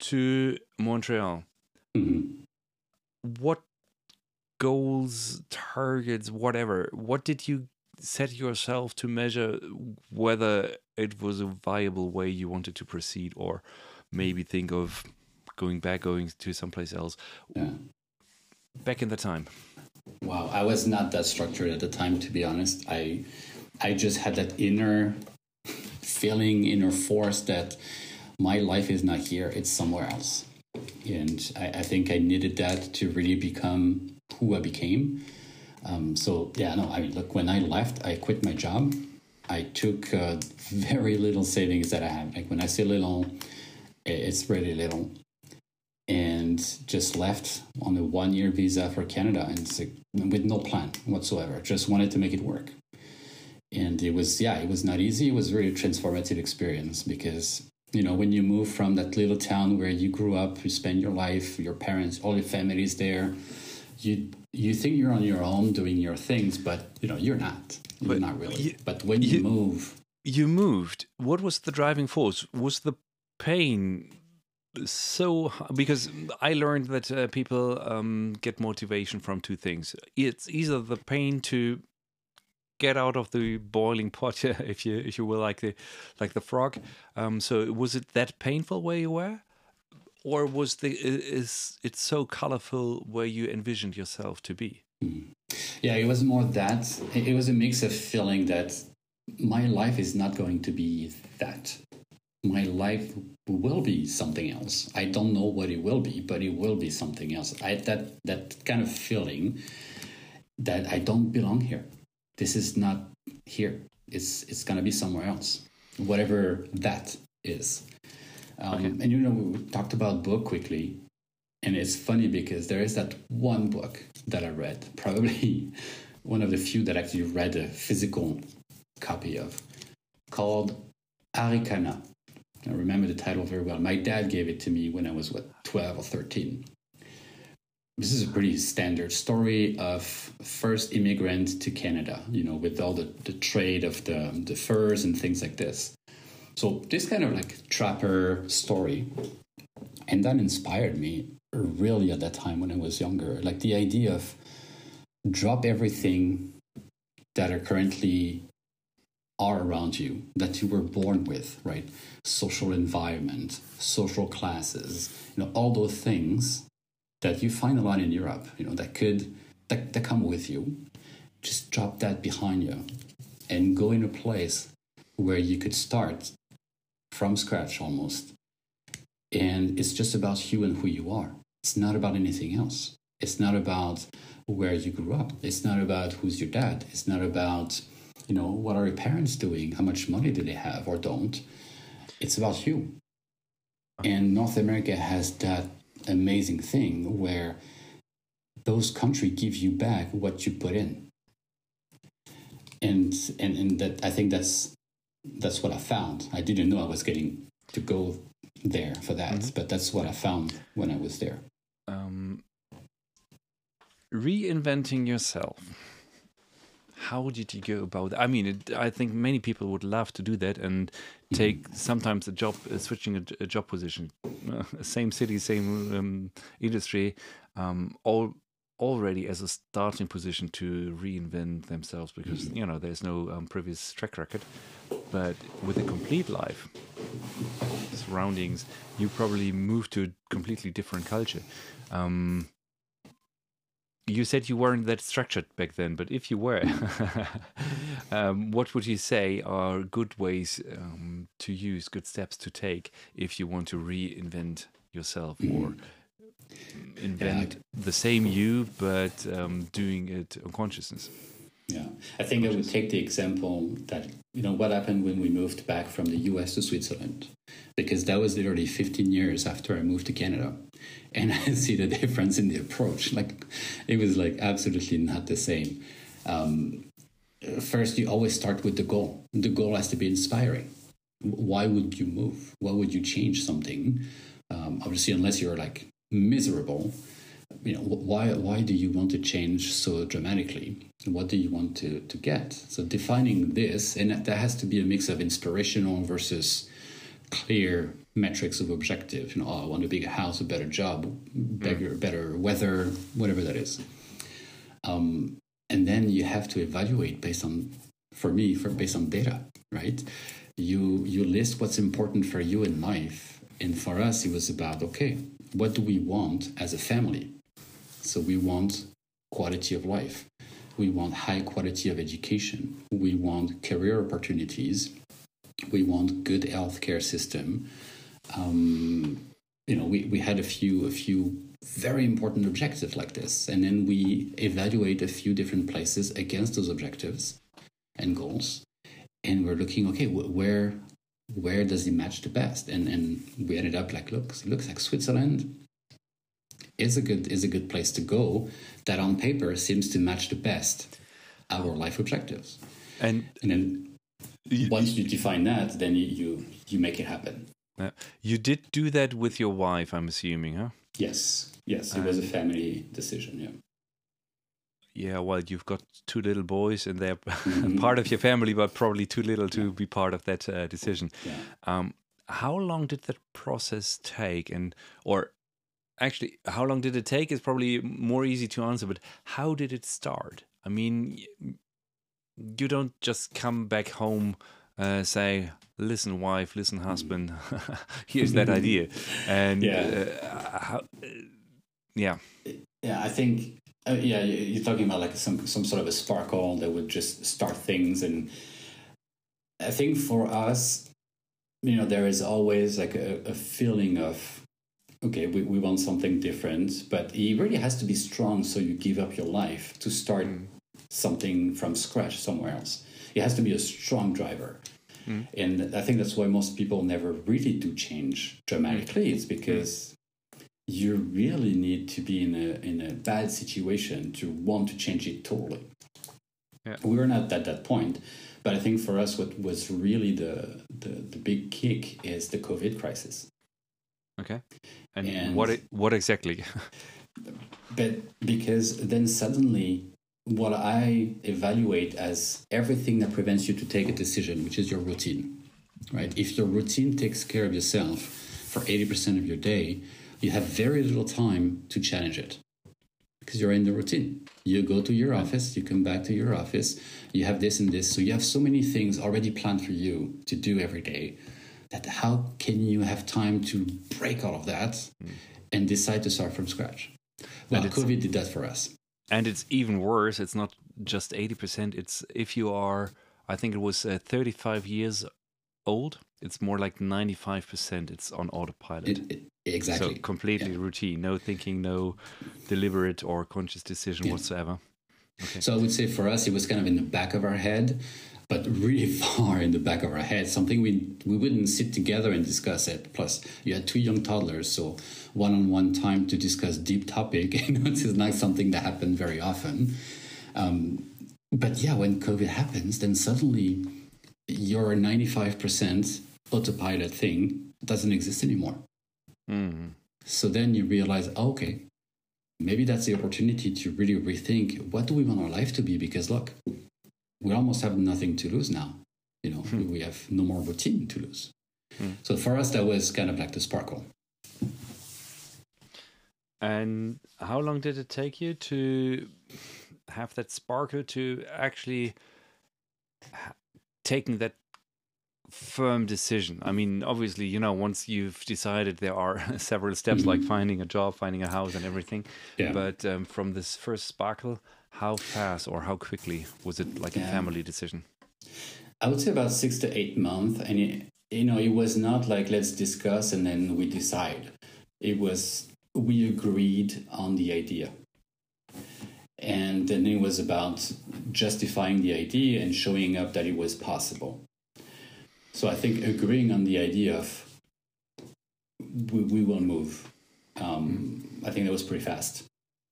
to Montreal? Mm-hmm. What goals, targets, whatever? What did you set yourself to measure whether it was a viable way you wanted to proceed, or maybe think of going back, going to someplace else? Yeah. Back in the time. Wow, I was not that structured at the time, to be honest. I, I just had that inner feeling, inner force that my life is not here; it's somewhere else. And I, I think I needed that to really become who I became. Um, so yeah, no, I mean, look, when I left, I quit my job. I took uh, very little savings that I had. Like when I say little, it's really little and just left on a one year visa for Canada and with no plan whatsoever. Just wanted to make it work. And it was, yeah, it was not easy. It was a really transformative experience because, you know, when you move from that little town where you grew up, you spend your life, your parents, all your family is there, you you think you're on your own doing your things, but you know you're not. You're but not really. You, but when you, you move, you moved. What was the driving force? Was the pain so because I learned that uh, people um, get motivation from two things. It's either the pain to get out of the boiling pot, if you if you will, like the like the frog. Um, so was it that painful where you were, or was the is it so colorful where you envisioned yourself to be? Yeah, it was more that. It was a mix of feeling that my life is not going to be that my life will be something else. I don't know what it will be, but it will be something else. I that that kind of feeling that I don't belong here. This is not here. It's it's gonna be somewhere else, whatever that is. Um, okay. And you know, we talked about book quickly, and it's funny because there is that one book that I read, probably one of the few that actually read a physical copy of, called Arikana I remember the title very well. My dad gave it to me when I was, what, 12 or 13. This is a pretty standard story of first immigrant to Canada, you know, with all the, the trade of the, the furs and things like this. So, this kind of like trapper story. And that inspired me really at that time when I was younger. Like the idea of drop everything that are currently are around you that you were born with, right? Social environment, social classes, you know, all those things that you find a lot in Europe, you know, that could that, that come with you. Just drop that behind you and go in a place where you could start from scratch almost. And it's just about you and who you are. It's not about anything else. It's not about where you grew up. It's not about who's your dad. It's not about you know, what are your parents doing? How much money do they have or don't? It's about you. And North America has that amazing thing where those countries give you back what you put in. And and, and that I think that's that's what I found. I didn't know I was getting to go there for that, mm-hmm. but that's what I found when I was there. Um, reinventing yourself how did you go about that? I mean, it, I think many people would love to do that and take sometimes a job, uh, switching a, a, job position, uh, same city, same um, industry, um, all already as a starting position to reinvent themselves because you know there's no um, previous track record. But with a complete life, surroundings, you probably move to a completely different culture. Um, you said you weren't that structured back then, but if you were, um, what would you say are good ways um, to use, good steps to take if you want to reinvent yourself or invent yeah. the same you, but um, doing it on consciousness? Yeah, I think I would take the example that, you know, what happened when we moved back from the US to Switzerland, because that was literally 15 years after I moved to Canada. And I see the difference in the approach. Like, it was like absolutely not the same. Um, first, you always start with the goal. The goal has to be inspiring. Why would you move? Why would you change something? Um, obviously, unless you're like miserable, you know why why do you want to change so dramatically? What do you want to to get? So defining this and that has to be a mix of inspirational versus clear metrics of objective. You know oh, i want a bigger house a better job better mm. better weather whatever that is. Um, and then you have to evaluate based on for me for based on data right? You you list what's important for you in life and for us it was about okay what do we want as a family so we want quality of life. We want high quality of education. We want career opportunities. We want good healthcare system. Um, you know, we, we had a few a few very important objectives like this, and then we evaluate a few different places against those objectives and goals, and we're looking okay where where does it match the best, and and we ended up like look looks like Switzerland is a good is a good place to go that on paper seems to match the best our life objectives and and then you, once you define that then you, you you, make it happen uh, you did do that with your wife i'm assuming huh yes yes it was a family decision yeah yeah well you've got two little boys and they're mm-hmm. part of your family but probably too little to yeah. be part of that uh, decision yeah. um, how long did that process take and or actually, how long did it take is probably more easy to answer, but how did it start? I mean, you don't just come back home, uh, say, listen, wife, listen, husband, here's that idea. And yeah. Uh, how, uh, yeah. Yeah, I think, uh, yeah, you're talking about like some, some sort of a sparkle that would just start things. And I think for us, you know, there is always like a, a feeling of okay, we, we want something different, but it really has to be strong so you give up your life to start mm. something from scratch somewhere else. It has to be a strong driver. Mm. And I think that's why most people never really do change dramatically. It's because mm. you really need to be in a in a bad situation to want to change it totally. Yeah. We were not at that point. But I think for us what was really the, the, the big kick is the COVID crisis. Okay. And, and what what exactly? but because then suddenly what I evaluate as everything that prevents you to take a decision, which is your routine, right? If your routine takes care of yourself for 80% of your day, you have very little time to challenge it because you're in the routine. You go to your office, you come back to your office, you have this and this. So you have so many things already planned for you to do every day that how can you have time to break all of that mm. and decide to start from scratch? Well, COVID did that for us. And it's even worse. It's not just 80%. It's if you are, I think it was uh, 35 years old, it's more like 95%. It's on autopilot. It, it, exactly. So completely yeah. routine. No thinking, no deliberate or conscious decision yeah. whatsoever. Okay. So I would say for us, it was kind of in the back of our head but really far in the back of our head, something we we wouldn't sit together and discuss it. Plus, you had two young toddlers, so one-on-one time to discuss deep topic, you know, this is not something that happened very often. Um, but yeah, when COVID happens, then suddenly your 95% autopilot thing doesn't exist anymore. Mm. So then you realize, oh, okay, maybe that's the opportunity to really rethink what do we want our life to be? Because look, we almost have nothing to lose now. You know, hmm. we have no more routine to lose. Hmm. So for us, that was kind of like the sparkle. And how long did it take you to have that sparkle to actually taking that firm decision? I mean, obviously, you know, once you've decided, there are several steps mm-hmm. like finding a job, finding a house, and everything. Yeah. But um, from this first sparkle, how fast or how quickly was it like a family decision? I would say about six to eight months, and it, you know, it was not like let's discuss and then we decide. It was we agreed on the idea. And then it was about justifying the idea and showing up that it was possible. So I think agreeing on the idea of we, we will move, um, I think that was pretty fast.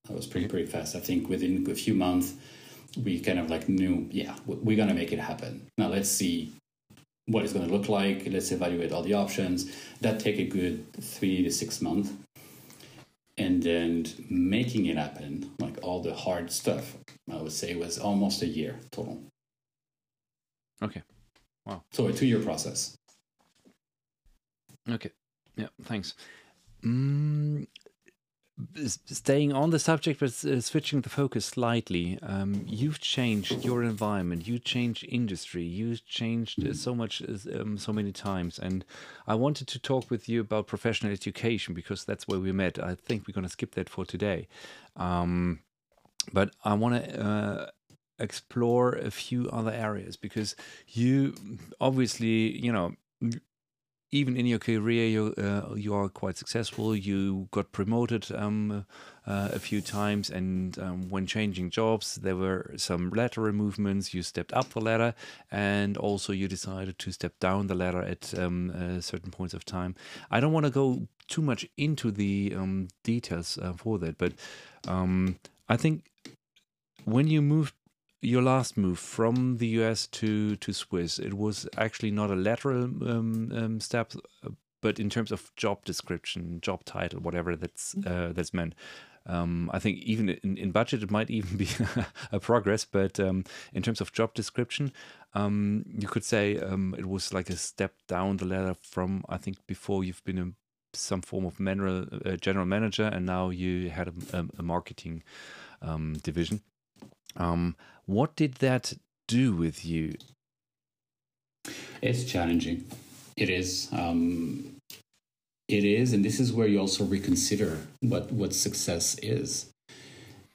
That was pretty, pretty fast. I think within a few months, we kind of like knew, yeah, we're going to make it happen. Now let's see what it's going to look like. Let's evaluate all the options. That take a good three to six months and then making it happen, like all the hard stuff, I would say was almost a year total. Okay. Wow. So a two year process. Okay. Yeah, thanks. Mm, staying on the subject but uh, switching the focus slightly um, you've changed your environment you changed industry you changed uh, so much um, so many times and i wanted to talk with you about professional education because that's where we met. I think we're going to skip that for today. Um, but i want to uh, explore a few other areas because you obviously you know even in your career, you uh, you are quite successful. You got promoted um, uh, a few times, and um, when changing jobs, there were some lateral movements. You stepped up the ladder, and also you decided to step down the ladder at um, uh, certain points of time. I don't want to go too much into the um, details uh, for that, but um, I think when you moved your last move from the US to to Swiss, it was actually not a lateral um, um, step, but in terms of job description, job title, whatever that's uh, that's meant. Um, I think even in, in, budget, it might even be a progress, but um, in terms of job description, um, you could say um, it was like a step down the ladder from I think before you've been a, some form of general, uh, general manager, and now you had a, a, a marketing division. Um, what did that do with you? It's challenging. It is. Um, it is, and this is where you also reconsider what what success is.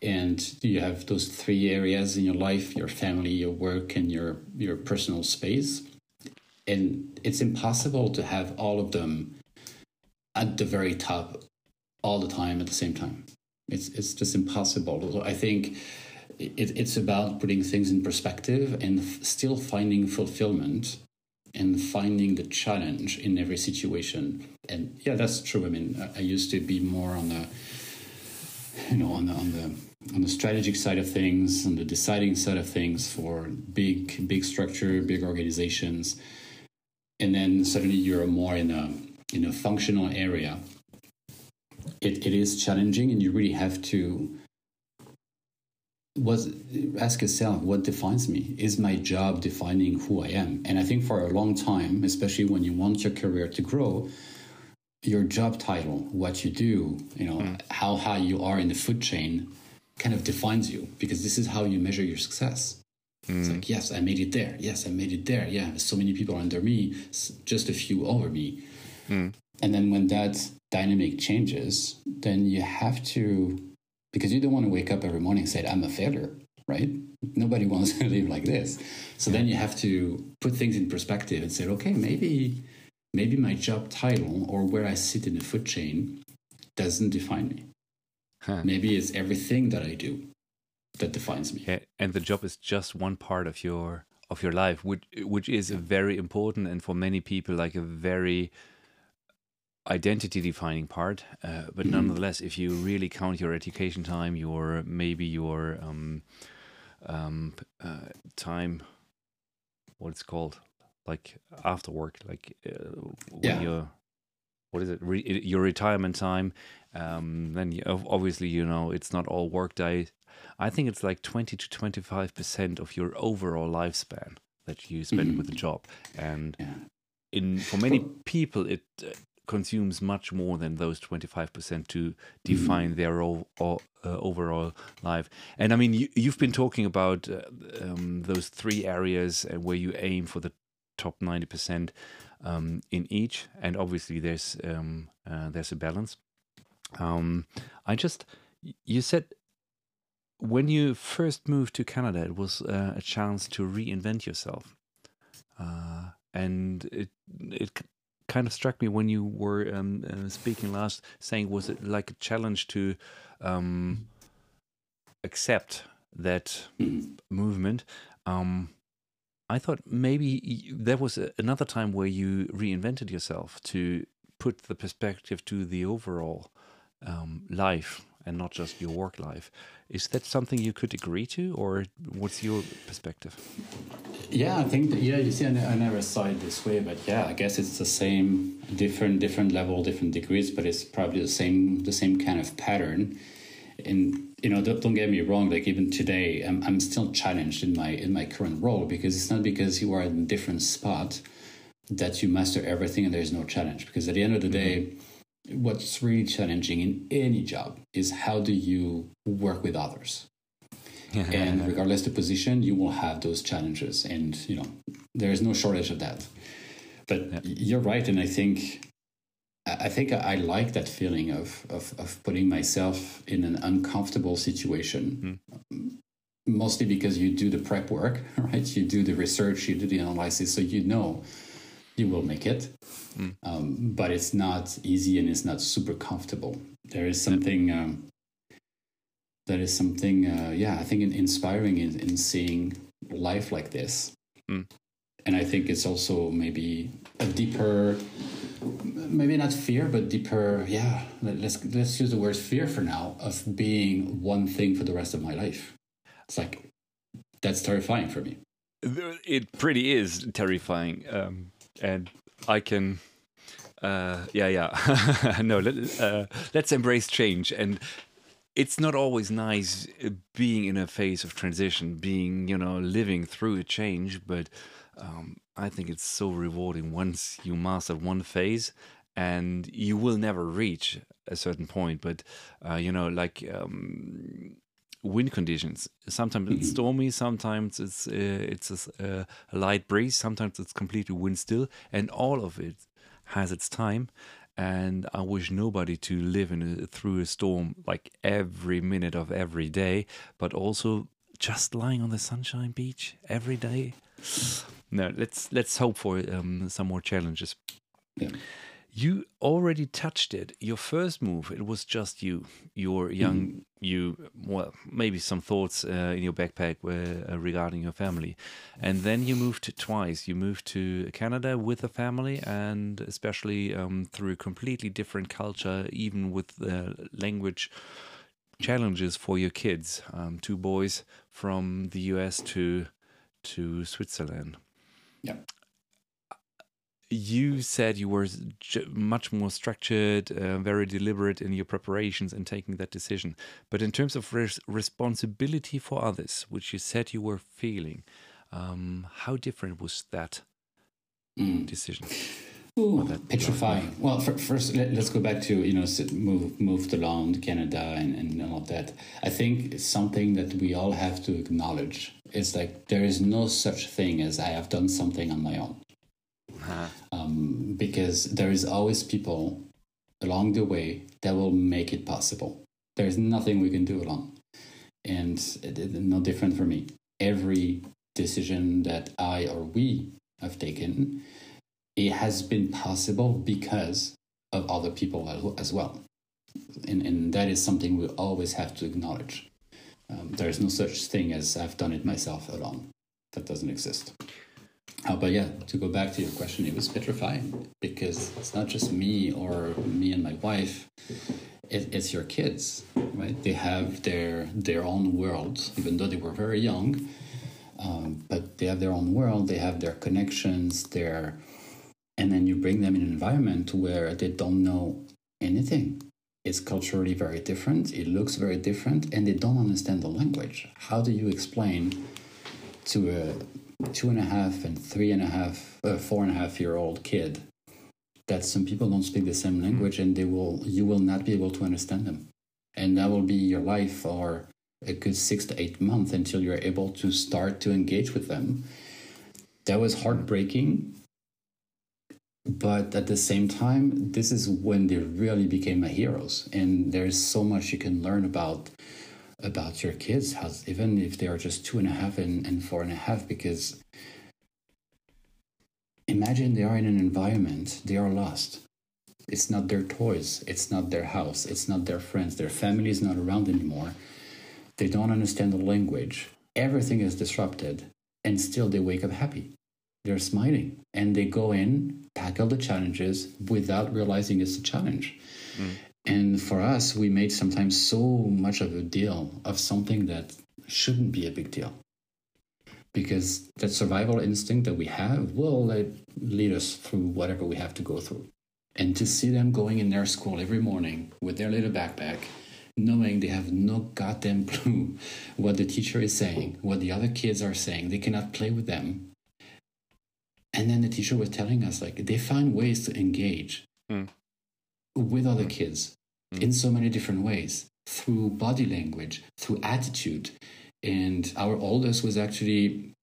And you have those three areas in your life: your family, your work, and your your personal space. And it's impossible to have all of them at the very top all the time at the same time. It's it's just impossible. So I think it, it's about putting things in perspective and f- still finding fulfillment and finding the challenge in every situation. And yeah, that's true. I mean, I, I used to be more on the, you know, on the on the on the strategic side of things, on the deciding side of things for big big structure, big organizations, and then suddenly you're more in a in a functional area. It, it is challenging, and you really have to was ask yourself what defines me is my job defining who i am and i think for a long time especially when you want your career to grow your job title what you do you know mm. how high you are in the food chain kind of defines you because this is how you measure your success mm. it's like yes i made it there yes i made it there yeah so many people under me just a few over me mm. and then when that dynamic changes then you have to because you don't want to wake up every morning and say, I'm a failure, right? Nobody wants to live like this. So then you have to put things in perspective and say, okay, maybe maybe my job title or where I sit in the food chain doesn't define me. Huh. Maybe it's everything that I do that defines me. Yeah, and the job is just one part of your of your life, which which is yeah. very important and for many people like a very identity defining part uh, but mm-hmm. nonetheless if you really count your education time your maybe your um, um, uh, time what it's called like after work like uh, when yeah. what is it Re- your retirement time um, then you, obviously you know it's not all work days i think it's like 20 to 25 percent of your overall lifespan that you spend mm-hmm. with the job and yeah. in for many people it uh, consumes much more than those 25% to define their o- o- uh, overall life. And I mean, you, have been talking about uh, um, those three areas uh, where you aim for the top 90% um, in each. And obviously, there's um, uh, there's a balance. Um, I just, you said when you first moved to Canada, it was uh, a chance to reinvent yourself. Uh, and it it kind of struck me when you were um, uh, speaking last, saying was it like a challenge to um, accept that movement. Um, I thought maybe there was a, another time where you reinvented yourself to put the perspective to the overall um, life and not just your work life. Is that something you could agree to, or what's your perspective? Yeah, I think that, yeah. You see, I, I never saw it this way, but yeah, I guess it's the same, different, different level, different degrees, but it's probably the same, the same kind of pattern. And you know, don't, don't get me wrong. Like even today, I'm, I'm still challenged in my in my current role because it's not because you are in a different spot that you master everything and there's no challenge. Because at the end of the mm-hmm. day. What's really challenging in any job is how do you work with others and regardless the position you will have those challenges and you know there is no shortage of that but yeah. you're right and i think i think i like that feeling of, of of putting myself in an uncomfortable situation mm. mostly because you do the prep work right you do the research you do the analysis so you know you will make it. Mm. Um, but it's not easy and it's not super comfortable. There is something um, that is something, uh, yeah, I think inspiring in, in seeing life like this. Mm. And I think it's also maybe a deeper, maybe not fear, but deeper, yeah, let's, let's use the word fear for now of being one thing for the rest of my life. It's like, that's terrifying for me. It pretty is terrifying. Um, and I can. Uh, yeah, yeah. no, let, uh, let's embrace change. And it's not always nice uh, being in a phase of transition, being, you know, living through a change. But um, I think it's so rewarding once you master one phase and you will never reach a certain point. But, uh, you know, like um, wind conditions. Sometimes it's mm-hmm. stormy, sometimes it's uh, it's a, a, light breeze, sometimes it's completely wind still, and all of it has its time. And I wish nobody to live in a, through a storm like every minute of every day, but also just lying on the sunshine beach every day. No, let's let's hope for um, some more challenges. Yeah. You already touched it. Your first move, it was just you, your young mm. you. Well, maybe some thoughts uh, in your backpack were, uh, regarding your family, and then you moved twice. You moved to Canada with a family, and especially um, through a completely different culture, even with the language challenges for your kids. Um, two boys from the U.S. to to Switzerland. Yeah you said you were much more structured, uh, very deliberate in your preparations and taking that decision. But in terms of res responsibility for others, which you said you were feeling, um, how different was that mm. decision? Ooh, that petrifying. Well, for, first, let, us go back to you know move moved along Canada and, and all of that. I think it's something that we all have to acknowledge. It's like there is no such thing as I have done something on my own. Uh-huh. Um, because there is always people along the way that will make it possible. There is nothing we can do alone, and it, it, no different for me. Every decision that I or we have taken, it has been possible because of other people as well, and and that is something we always have to acknowledge. Um, there is no such thing as I've done it myself alone. That doesn't exist. Oh, but yeah, to go back to your question, it was petrifying because it's not just me or me and my wife. It, it's your kids, right? They have their their own world, even though they were very young. Um, but they have their own world. They have their connections. Their and then you bring them in an environment where they don't know anything. It's culturally very different. It looks very different, and they don't understand the language. How do you explain to a two and a half and three and a half, uh, four and a half year old kid that some people don't speak the same language and they will you will not be able to understand them and that will be your life for a good six to eight months until you're able to start to engage with them that was heartbreaking. But at the same time, this is when they really became my heroes. And there's so much you can learn about about your kids, has even if they are just two and a half and, and four and a half, because imagine they are in an environment, they are lost. It's not their toys, it's not their house, it's not their friends, their family is not around anymore. They don't understand the language. Everything is disrupted, and still they wake up happy. They're smiling and they go in, tackle the challenges without realizing it's a challenge. Mm. And for us, we made sometimes so much of a deal of something that shouldn't be a big deal. Because that survival instinct that we have will lead us through whatever we have to go through. And to see them going in their school every morning with their little backpack, knowing they have no goddamn clue what the teacher is saying, what the other kids are saying, they cannot play with them. And then the teacher was telling us, like, they find ways to engage. Mm with other kids mm. in so many different ways through body language, through attitude. And our oldest was actually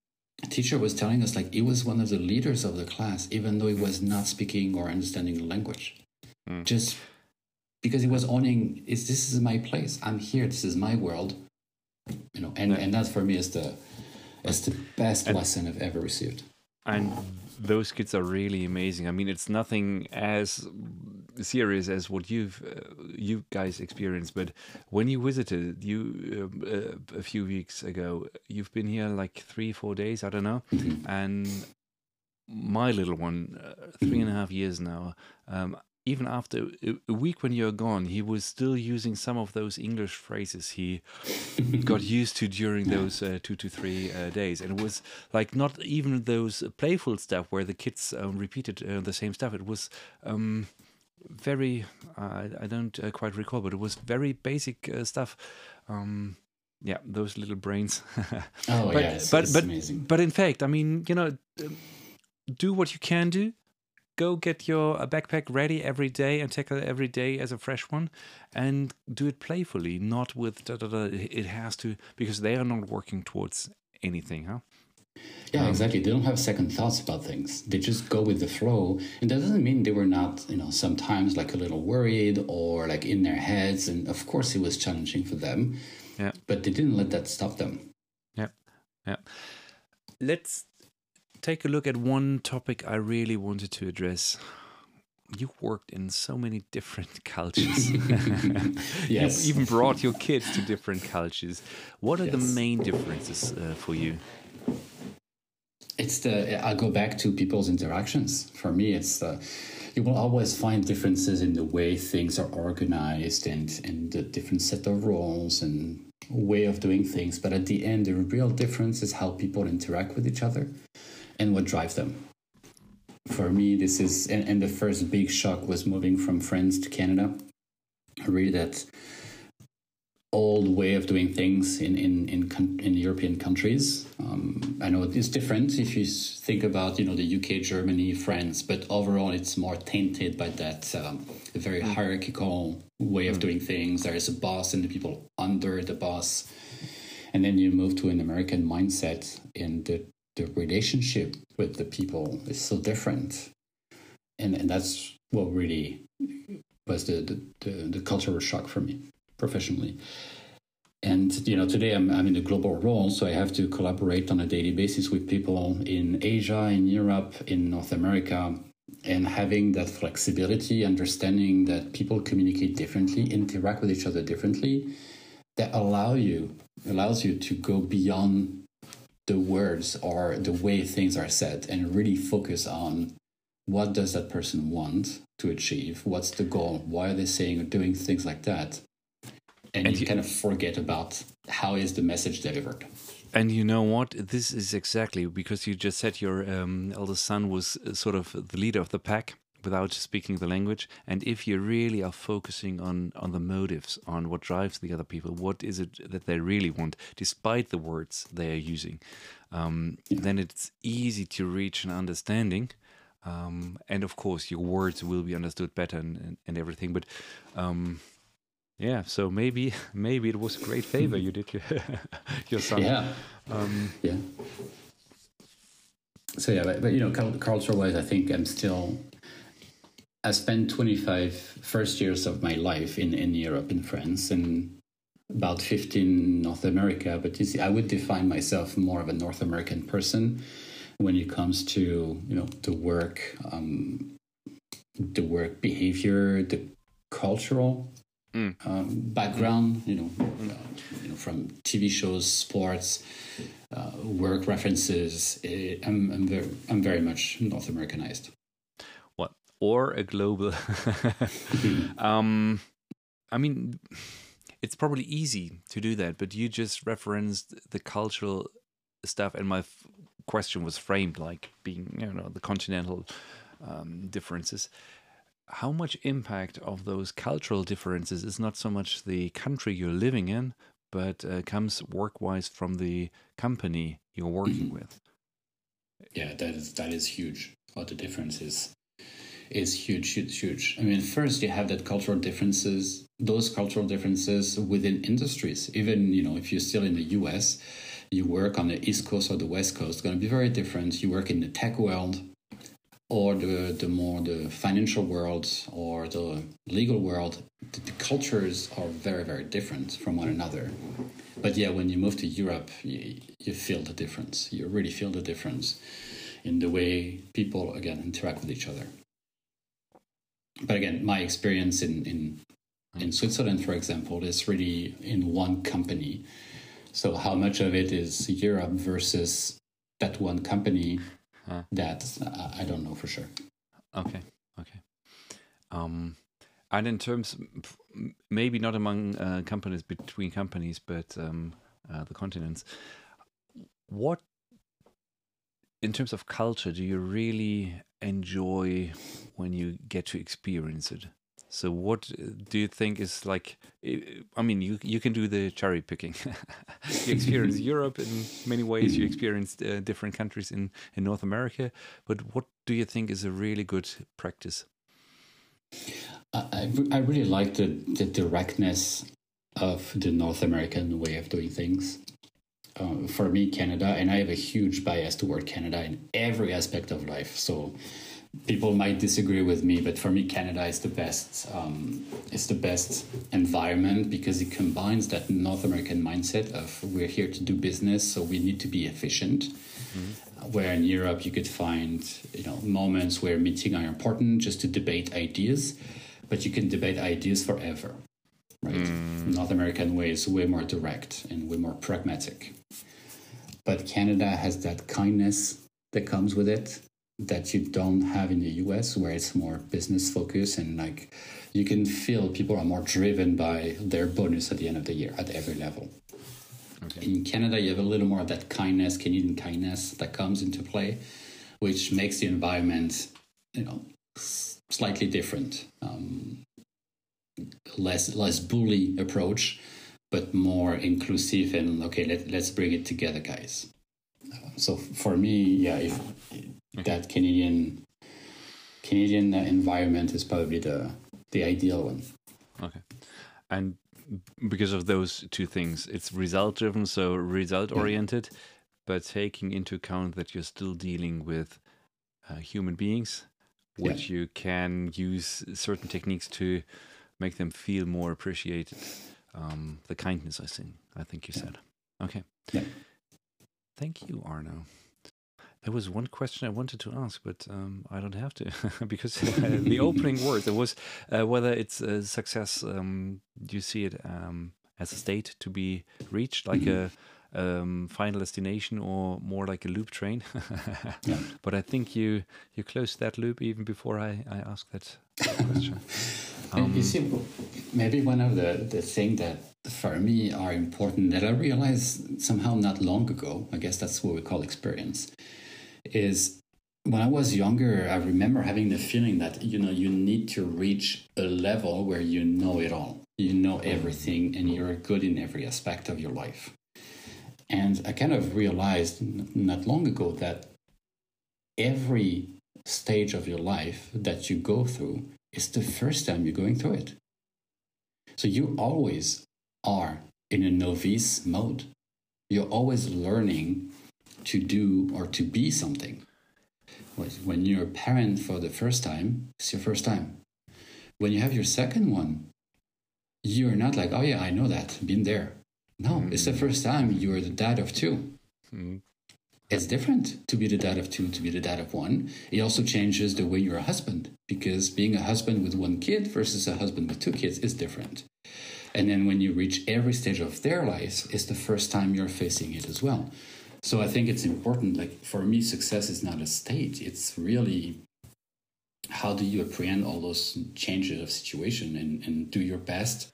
teacher was telling us like he was one of the leaders of the class, even though he was not speaking or understanding the language. Mm. Just because he was owning is this is my place. I'm here, this is my world. You know, and, yeah. and that for me is the is the best and, lesson I've ever received. And those kids are really amazing. I mean, it's nothing as serious as what you've uh, you guys experienced, but when you visited you uh, uh, a few weeks ago, you've been here like three, four days, I don't know, mm-hmm. and my little one, uh, three and a half years now. Um, even after a week when you're gone, he was still using some of those English phrases he got used to during those uh, two to three uh, days. And it was like not even those playful stuff where the kids um, repeated uh, the same stuff. It was um, very, I don't uh, quite recall, but it was very basic uh, stuff. Um, yeah, those little brains. oh, but, yeah, it's, but, it's but, amazing. But in fact, I mean, you know, do what you can do go get your backpack ready every day and take it every day as a fresh one and do it playfully, not with da, da, da, it has to, because they are not working towards anything, huh? Yeah, um, exactly. They don't have second thoughts about things. They just go with the flow. And that doesn't mean they were not, you know, sometimes like a little worried or like in their heads. And of course, it was challenging for them. Yeah. But they didn't let that stop them. Yeah. Yeah. Let's take a look at one topic I really wanted to address. You worked in so many different cultures. yes. You even brought your kids to different cultures. What are yes. the main differences uh, for you? It's the. I'll go back to people's interactions. For me, it's. Uh, you will always find differences in the way things are organized and and the different set of roles and way of doing things. But at the end, the real difference is how people interact with each other and what drives them. For me, this is, and, and the first big shock was moving from France to Canada. Really, that old way of doing things in in in, in European countries. Um, I know it's different if you think about you know the UK, Germany, France, but overall it's more tainted by that um, very mm. hierarchical way of mm. doing things. There is a boss and the people under the boss, and then you move to an American mindset, and the the relationship with the people is so different. And and that's what really was the the, the, the cultural shock for me professionally. And you know today I'm, I'm in a global role so i have to collaborate on a daily basis with people in asia in europe in north america and having that flexibility understanding that people communicate differently interact with each other differently that allow you allows you to go beyond the words or the way things are said and really focus on what does that person want to achieve? What's the goal? Why are they saying or doing things like that? And, and you, you kind of forget about how is the message delivered. And you know what? This is exactly because you just said your um, eldest son was uh, sort of the leader of the pack without speaking the language. And if you really are focusing on on the motives, on what drives the other people, what is it that they really want, despite the words they are using, um, yeah. then it's easy to reach an understanding. Um, and of course, your words will be understood better and, and, and everything. But um, yeah, so maybe maybe it was a great favor you did your, your son. Yeah. Um, yeah. so yeah, but, but you know, culture wise, I think I'm still. I spent 25 first years of my life in, in Europe, in France, and about 15 North America. But you see, I would define myself more of a North American person when it comes to you know the work, um, the work behavior, the cultural mm. um, background. You know, mm. uh, you know, from TV shows, sports, uh, work references. It, eh, I'm, I'm very, I'm very much North Americanized. Or a global? um, I mean, it's probably easy to do that, but you just referenced the cultural stuff, and my f- question was framed like being, you know, the continental um, differences how much impact of those cultural differences is not so much the country you're living in, but uh, comes work-wise from the company you're working mm-hmm. with. Yeah, that is that is huge. What the difference is is huge, huge, huge. I mean, first you have that cultural differences, those cultural differences within industries. Even you know, if you're still in the U.S., you work on the East Coast or the West Coast, it's going to be very different. You work in the tech world, or the, the more the financial world or the legal world, the, the, cultures are very, very different from one another. But yeah, when you move to Europe, you, you feel the difference. You really feel the difference in the way people, again, interact with each other. But again, my experience in, in, in Switzerland, for example, is really in one company. So, how much of it is Europe versus that one company Huh. That uh, I don't know for sure. Okay. Okay. Um, and in terms, maybe not among uh, companies, between companies, but um, uh, the continents, what, in terms of culture, do you really enjoy when you get to experience it? So, what uh, do you think is like? I mean, you you can do the cherry picking. you experience Europe in many ways. You experience uh, different countries in in North America. But what do you think is a really good practice? I I really like the the directness of the North American way of doing things. Uh, for me, Canada, and I have a huge bias toward Canada in every aspect of life. So people might disagree with me, but for me, Canada is the best. Um, it's the best environment because it combines that North American mindset of we're here to do business, so we need to be efficient. Mm-hmm. Where in Europe, you could find you know moments where meetings are important just to debate ideas, but you can debate ideas forever. Right? Mm. North American way is way more direct and way more pragmatic. But Canada has that kindness that comes with it that you don't have in the US where it's more business focused and like you can feel people are more driven by their bonus at the end of the year at every level. Okay. In Canada, you have a little more of that kindness, Canadian kindness that comes into play, which makes the environment, you know, slightly different. Um, less less bully approach, but more inclusive and okay, let, let's bring it together, guys. So for me, yeah, if that Canadian Canadian environment is probably the the ideal one. Okay, and because of those two things, it's result driven, so result oriented, yeah. but taking into account that you're still dealing with uh, human beings, which yeah. you can use certain techniques to make them feel more appreciated. Um, the kindness, I think. I think you said. Okay. Yeah. Thank you, Arnaud. There was one question I wanted to ask, but um, I don't have to because uh, the opening words it was uh, whether it's a success. Um, do you see it um, as a state to be reached, like a um, final destination, or more like a loop train? yeah. But I think you you closed that loop even before I I asked that question. you um, see, maybe one of the the thing that for me are important that I realized somehow not long ago. I guess that's what we call experience is when I was younger, I remember having the feeling that you know you need to reach a level where you know it all, you know everything, and you're good in every aspect of your life. And I kind of realized not long ago that every stage of your life that you go through is the first time you're going through it. So you always are in a novice mode. You're always learning to do or to be something. when you're a parent for the first time, it's your first time. When you have your second one, you're not like, oh yeah, I know that, been there. No, mm-hmm. it's the first time you're the dad of 2 mm-hmm. It's different to be the dad of two, to be the dad of one. It also changes the way you're a husband because being a husband with one kid versus a husband with two kids is different. And then when you reach every stage of their lives, it's the first time you're facing it as well. So I think it's important. Like for me, success is not a state. It's really how do you apprehend all those changes of situation and, and do your best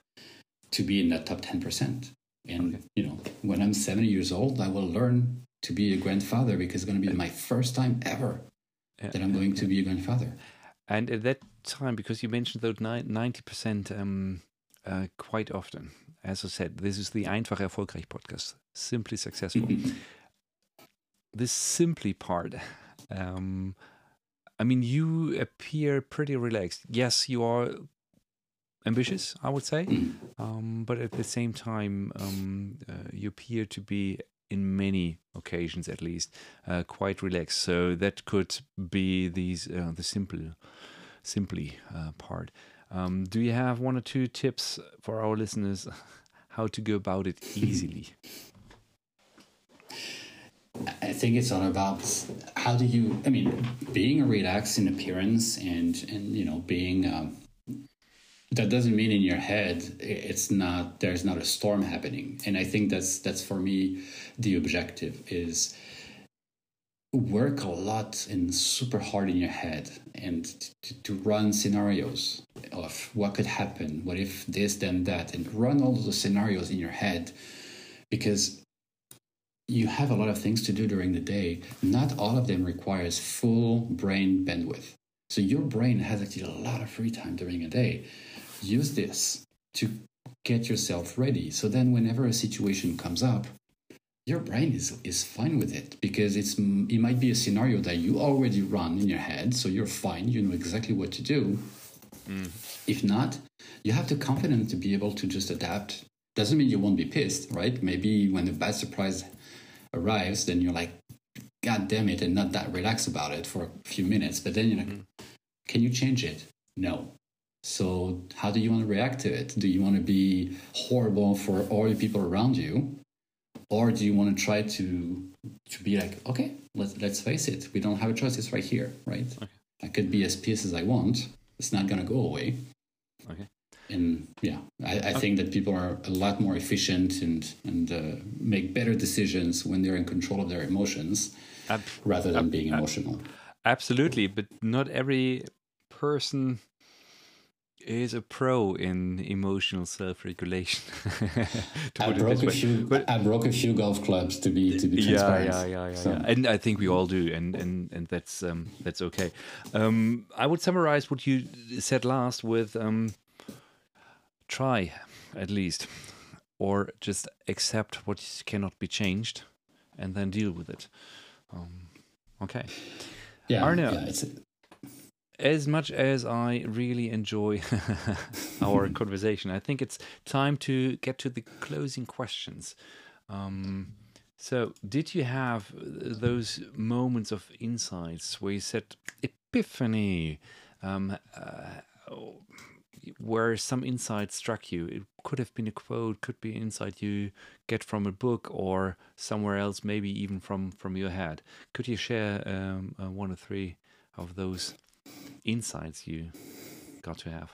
to be in that top 10%. And, you know, when I'm 70 years old, I will learn to be a grandfather because it's going to be my first time ever yeah, that I'm going yeah. to be a grandfather. And at that time, because you mentioned those 90% um, uh, quite often, as I said, this is the Einfach Erfolgreich podcast, simply successful. this simply part, um, I mean, you appear pretty relaxed. Yes, you are ambitious, I would say, um, but at the same time, um, uh, you appear to be, in many occasions at least, uh, quite relaxed. So that could be these uh, the simple, simply uh, part. Um, do you have one or two tips for our listeners how to go about it easily? I think it's all about how do you. I mean, being a relaxed in appearance and and you know being. Um, that doesn't mean in your head it's not there's not a storm happening and i think that's that's for me the objective is work a lot and super hard in your head and to, to run scenarios of what could happen what if this then that and run all those scenarios in your head because you have a lot of things to do during the day. Not all of them requires full brain bandwidth. So your brain has actually a lot of free time during a day. Use this to get yourself ready. So then whenever a situation comes up, your brain is, is fine with it because it's it might be a scenario that you already run in your head, so you're fine, you know exactly what to do. Mm. If not, you have the confidence to be able to just adapt. Doesn't mean you won't be pissed, right? Maybe when the bad surprise arrives, then you're like, God damn it, and not that relaxed about it for a few minutes. But then you're like, mm-hmm. can you change it? No. So how do you want to react to it? Do you want to be horrible for all the people around you? Or do you want to try to to be like, okay, let's let's face it, we don't have a choice, it's right here, right? Okay. I could be as pissed as I want. It's not gonna go away. Okay and yeah, I, I okay. think that people are a lot more efficient and and uh, make better decisions when they're in control of their emotions Ab- rather than Ab- being emotional. Absolutely, but not every person is a pro in emotional self-regulation. I broke a few. But, I broke a few golf clubs to be to be transparent. Yeah, yeah, yeah, yeah, so. yeah. And I think we all do, and and and that's um, that's okay. Um, I would summarize what you said last with um, try at least, or just accept what cannot be changed, and then deal with it. Um, okay. Yeah. Arnaud, yeah, as much as I really enjoy our conversation, I think it's time to get to the closing questions. Um, so, did you have those moments of insights where you said, Epiphany? Um, uh, where some insight struck you. It could have been a quote, could be insight you get from a book or somewhere else, maybe even from from your head. Could you share um, uh, one or three of those insights you got to have?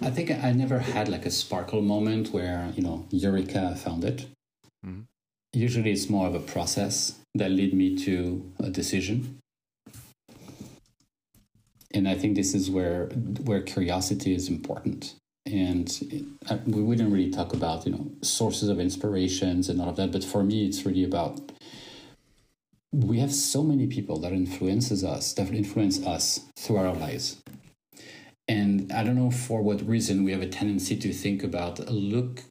I think I never had like a sparkle moment where you know Eureka found it. Mm-hmm. Usually, it's more of a process that led me to a decision and I think this is where where curiosity is important. And it, we wouldn't really talk about you know sources of inspirations and all of that, but for me, it's really about we have so many people that influences us that influence us throughout our lives. And I don't know for what reason we have a tendency to think about look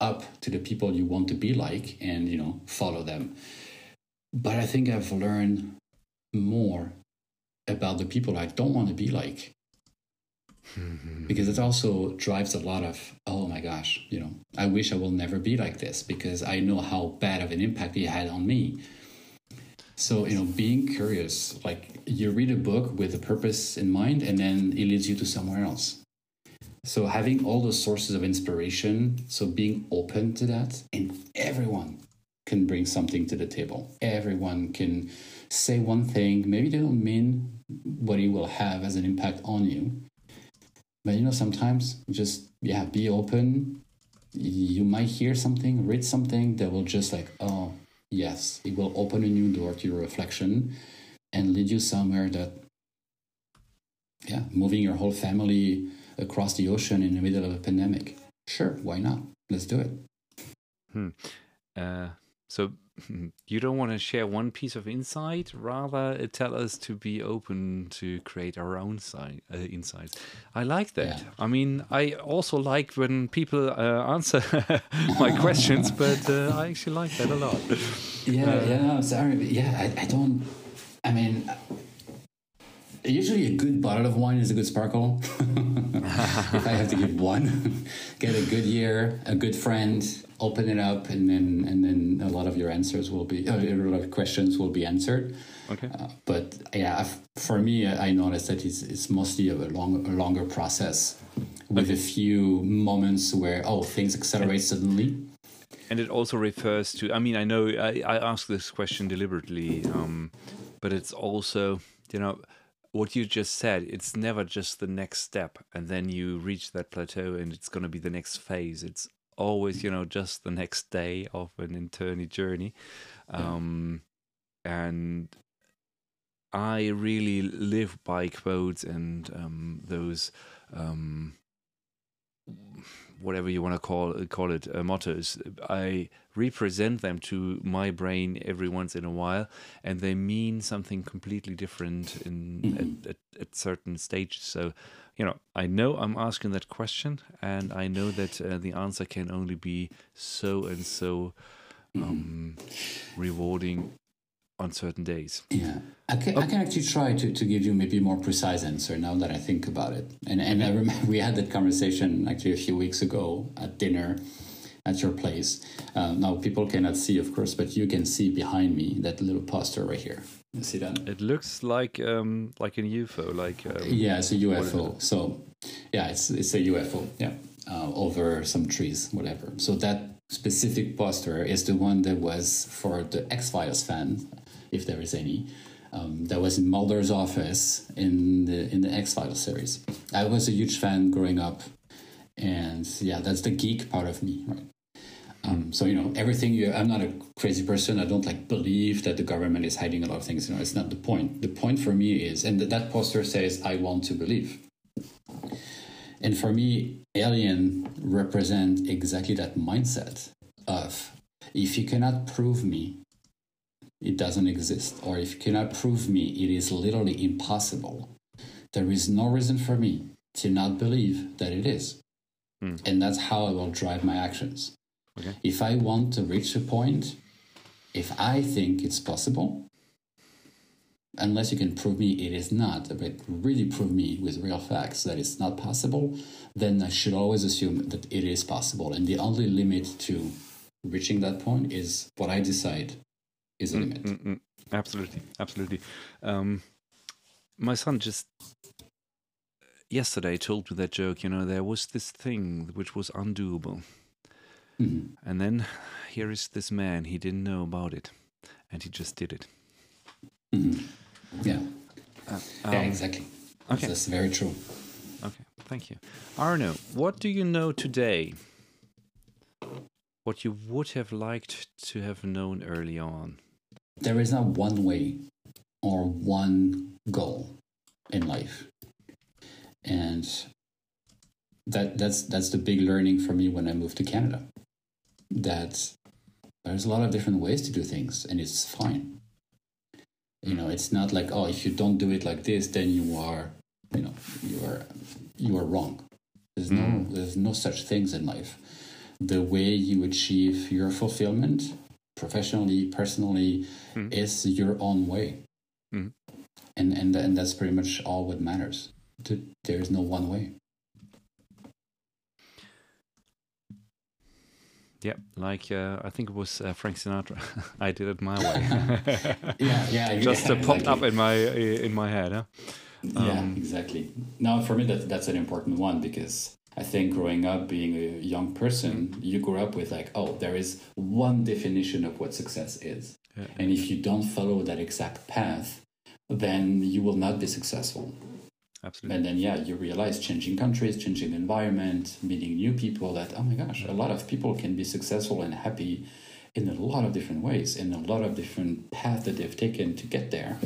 up to the people you want to be like and you know follow them. But I think I've learned more about the people I don't want to be like. Mm-hmm. because it also drives a lot of, oh my gosh, you know, I wish I will never be like this because I know how bad of an impact it had on me. So, you know, being curious, like you read a book with a purpose in mind and then it leads you to somewhere else. So, having all those sources of inspiration, so being open to that, and everyone can bring something to the table. Everyone can say one thing, maybe they don't mean what it will have as an impact on you. But you know, sometimes just, yeah, be open. You might hear something, read something that will just like, oh, yes, it will open a new door to your reflection and lead you somewhere that, yeah, moving your whole family across the ocean in the middle of a pandemic. Sure, why not? Let's do it. Hmm. Uh, so you don't want to share one piece of insight, rather tell us to be open to create our own side, uh, insights. I like that. Yeah. I mean, I also like when people uh, answer my questions, but uh, I actually like that a lot. Yeah, uh, yeah, sorry. Yeah, I, I don't. I mean, usually a good bottle of wine is a good sparkle. if I have to give one, get a good year, a good friend, open it up, and then and then a lot of your answers will be a lot of questions will be answered. Okay. Uh, but yeah, for me, I noticed that it's, it's mostly a, long, a longer process with okay. a few moments where oh things accelerate suddenly. And it also refers to. I mean, I know I, I asked this question deliberately, um, but it's also you know what you just said, it's never just the next step and then you reach that plateau and it's going to be the next phase. It's always, you know, just the next day of an eternity journey. Um, and I really live by quotes and um, those um, whatever you want to call call it uh, mottos. I represent them to my brain every once in a while, and they mean something completely different in mm-hmm. at, at, at, certain stages. So, you know, I know I'm asking that question, and I know that uh, the answer can only be so and so mm-hmm. um, rewarding on certain days. Yeah, I can, I can actually try to, to give you maybe a more precise answer now that I think about it. And and I remember we had that conversation actually a few weeks ago at dinner at your place. Uh, now people cannot see, of course, but you can see behind me that little poster right here. You see that? It looks like um, like a UFO, like um, yeah, it's a UFO. So yeah, it's it's a UFO. Yeah, uh, over some trees, whatever. So that specific poster is the one that was for the X Files fan if there is any. Um, that was in Mulder's office in the in the X Files series. I was a huge fan growing up, and yeah, that's the geek part of me, right? Um, so you know everything. You, I'm not a crazy person. I don't like believe that the government is hiding a lot of things. You know, it's not the point. The point for me is, and that poster says, "I want to believe." And for me, Alien represent exactly that mindset of if you cannot prove me it doesn't exist, or if you cannot prove me, it is literally impossible. There is no reason for me to not believe that it is. Mm. And that's how I will drive my actions. Okay. If I want to reach a point, if I think it's possible, unless you can prove me it is not, but really prove me with real facts that it's not possible, then I should always assume that it is possible. And the only limit to reaching that point is what I decide is a mm, limit. Mm, mm, absolutely, absolutely. Um, my son just yesterday told me that joke. You know, there was this thing which was undoable, mm-hmm. and then here is this man. He didn't know about it, and he just did it. Mm-hmm. Yeah. Uh, um, yeah, exactly. Okay. That's very true. Okay, thank you. Arnaud, what do you know today? What you would have liked to have known early on? There is not one way or one goal in life. And that that's that's the big learning for me when i moved to canada that there's a lot of different ways to do things and it's fine. You know it's not like oh if you don't do it like this then you are you know you are you are wrong. There's no mm. there's no such things in life. The way you achieve your fulfillment professionally, personally, mm. is your own way. Mm. And, and, and that's pretty much all what matters. There is no one way. Yeah, like uh, I think it was uh, Frank Sinatra. I did it my way. yeah, yeah, just uh, yeah, popped exactly. up in my in my head. Huh? yeah, Um, exactly. Now, for me, that that's an important one because I think growing up, being a young person, mm-hmm. you grow up with like, oh, there is one definition of what success is, Yeah. and if you don't follow that exact path, then you will not be successful. Absolutely. And then, yeah, you realize changing countries, changing environment, meeting new people that, oh my gosh, a lot of people can be successful and happy in a lot of different ways, in a lot of different paths that they've taken to get there.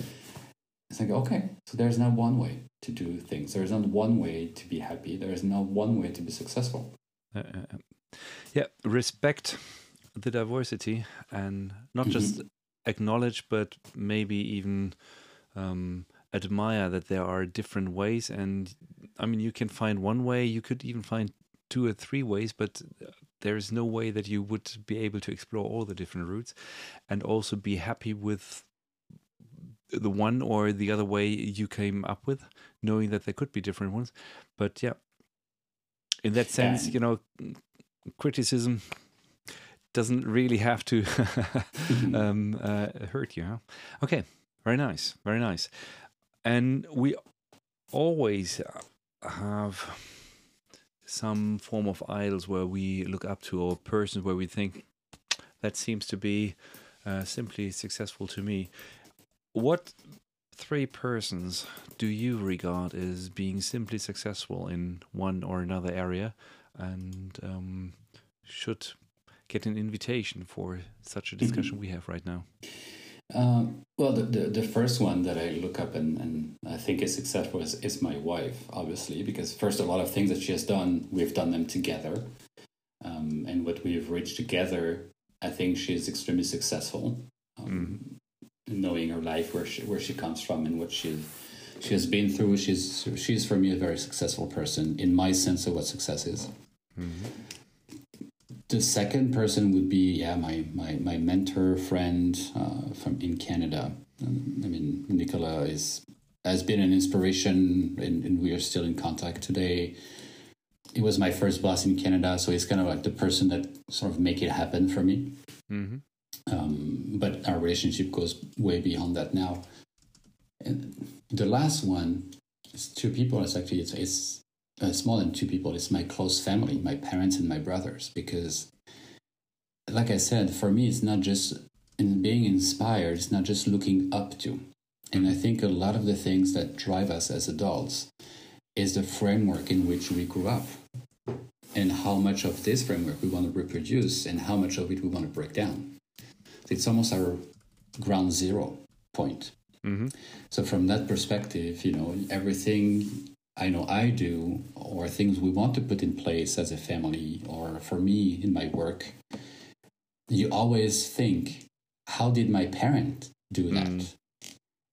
It's like, okay, so there's not one way to do things. There's not one way to be happy. There is not one way to be successful. Uh, uh, uh. yeah, respect the diversity and not just acknowledge, but maybe even um, admire that there are different ways. And I mean, you can find one way, you could even find two or three ways, but there is no way that you would be able to explore all the different routes and also be happy with the one or the other way you came up with, knowing that there could be different ones. But yeah, in that sense, Yeah. you know, criticism doesn't really have to um, uh, hurt you. Huh? Okay, very nice, very nice. And we always have some form of idols where we look up to, or persons where we think that seems to be uh, simply successful to me. What three persons do you regard as being simply successful in one or another area and um, should get an invitation for such a discussion we have right now? Uh, well, the, the, the first one that I look up and, and I think is successful is, is my wife, obviously, because first, a lot of things that she has done, we've done them together. Um, and what we've reached together, I think she is extremely successful. Um, Knowing her life, where she, where she comes from, and what she she has been through, she's she's for me a very successful person in my sense of what success is. The second person would be yeah my my, my mentor friend uh, from in Canada. Um, I mean Nicola is has been an inspiration and, and we are still in contact today. He was my first boss in Canada, so he's kind of like the person that sort of make it happen for me. Mm-hmm. Um, but our relationship goes way beyond that now. And the last one is two people. It's actually it's, it's uh, more than two people. It's my close family, my parents and my brothers. Because, like I said, for me, it's not just in being inspired. It's not just looking up to. And I think a lot of the things that drive us as adults is the framework in which we grew up, and how much of this framework we want to reproduce, and how much of it we want to break down. It's almost our ground zero point. Mm-hmm. So from that perspective, you know, everything I know I do or things we want to put in place as a family or for me in my work, you always think, how did my parent do that? Mm.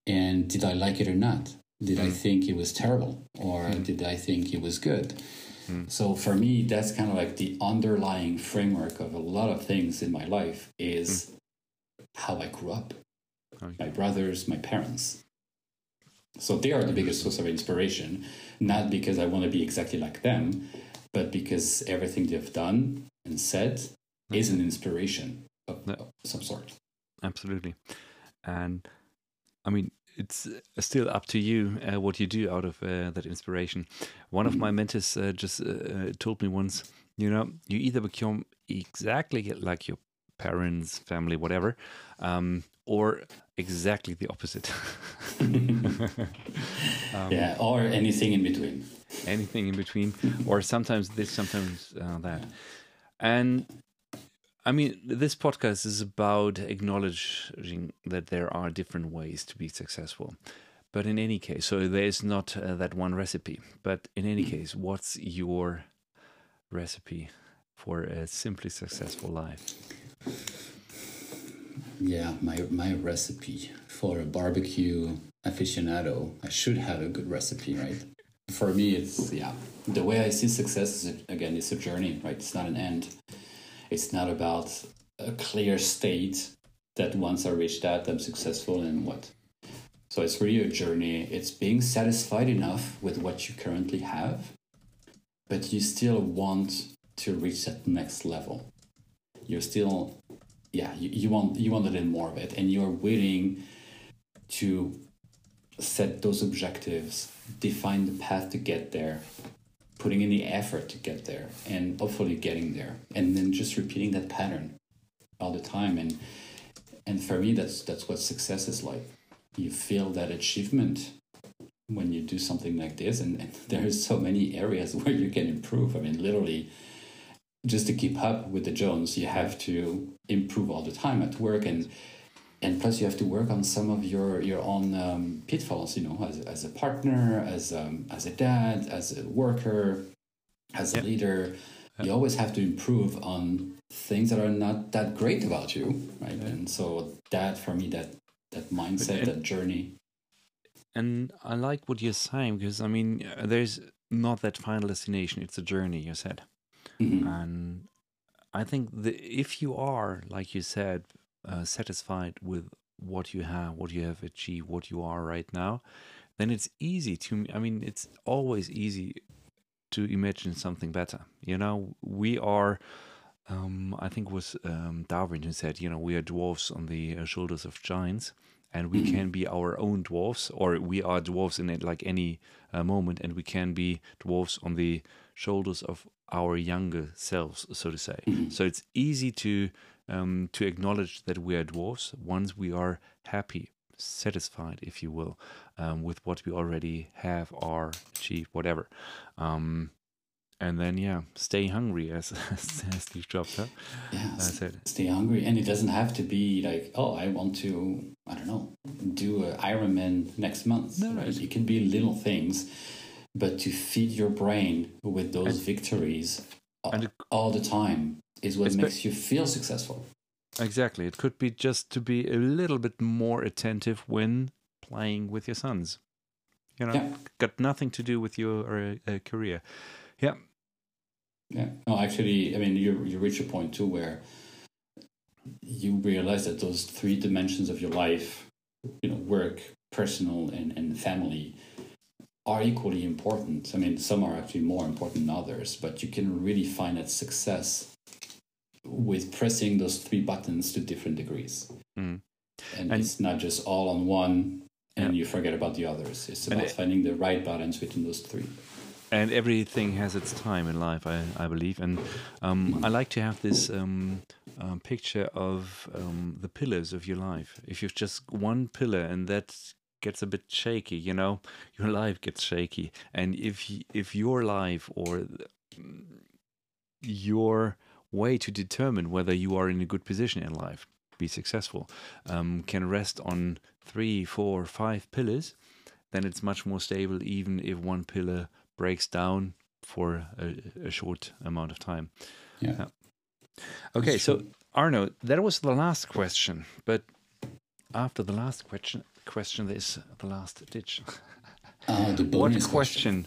And did I like it or not? Did I Mm. think it was terrible or did I think it was good? Mm. So for me, that's kind of like the underlying framework of a lot of things in my life is how I grew up Okay. my brothers, my parents. So they are the biggest source of inspiration, not because I want to be exactly like them, but because everything they've done and said is an inspiration of, Yeah. of some sort. Absolutely. And I mean, it's uh, still up to you uh, what you do out of uh, that inspiration. One of my mentors uh, just uh, uh, told me once, you know, you either become exactly like your parents, family, whatever, um, or exactly the opposite. Um, yeah, or anything in between. anything in between, or sometimes this, sometimes uh, that. And I mean, this podcast is about acknowledging that there are different ways to be successful. But in any case, so there's not uh, that one recipe. But in any case, what's your recipe for a simply successful life? Yeah, my my recipe for a barbecue aficionado. I should have a good recipe, right? For me, it's yeah. The way I see success is again, it's a journey, right? It's not an end. It's not about a clear state that once I reach that, I'm successful and what. So it's really a journey. It's being satisfied enough with what you currently have, but you still want to reach that next level. You're still yeah you, you want you want to learn more of it and you're willing to set those objectives define the path to get there putting in the effort to get there and hopefully getting there and then just repeating that pattern all the time and and for me that's that's what success is like. You feel that achievement when you do something like this and, and there's so many areas where you can improve. I mean literally just to keep up with the jones you have to improve all the time at work and and plus you have to work on some of your your own um, pitfalls you know as, as a partner as um, as a dad as a worker as a yep. leader yep. you always have to improve on things that are not that great about you right yep. and so that for me that that mindset that journey and i like what you're saying because i mean there's not that final destination it's a journey you said mm-hmm. and i think if you are like you said uh, satisfied with what you have, what you have achieved, what you are right now, then it's easy to, I mean, it's always easy to imagine something better. You know, we are, um, I think it was um, Darwin who said, you know, we are dwarfs on the uh, shoulders of giants and we can be our own dwarfs, or we are dwarfs in it like any uh, moment, and we can be dwarfs on the shoulders of our younger selves, so to say. So it's easy to um, to acknowledge that we are dwarfs once we are happy, satisfied, if you will, um, with what we already have or achieved, whatever. Um, and then, yeah, stay hungry, as, as Steve Jobs huh? yeah, said. Stay hungry. And it doesn't have to be like, oh, I want to, I don't know, do an Ironman next month. No, right? It can be little things, but to feed your brain with those and, victories and it, all the time is what makes you feel successful. Exactly. It could be just to be a little bit more attentive when playing with your sons. You know, yeah. got nothing to do with your uh, uh, career. Yeah. Yeah. No, actually, I mean, you you reach a point too where you realize that those three dimensions of your life, you know, work, personal, and, and family, are equally important. I mean, some are actually more important than others, but you can really find that success with pressing those three buttons to different degrees. Mm. And, and, it's not just all on one and yeah. you forget about the others. It's about it, finding the right balance between those three. And everything has its time in life, I, I believe. And um, mm. I like to have this um, um, picture of um, the pillars of your life. If you've just one pillar and that gets a bit shaky, you know, your life gets shaky. And if if your life or your way to determine whether you are in a good position in life, be successful, um, can rest on three, four, five pillars, then it's much more stable, even if one pillar breaks down for a, a short amount of time. Yeah. yeah. Okay, so Arnaud, that was the last question, but after the last question, question there's the last ditch. Oh, the what question,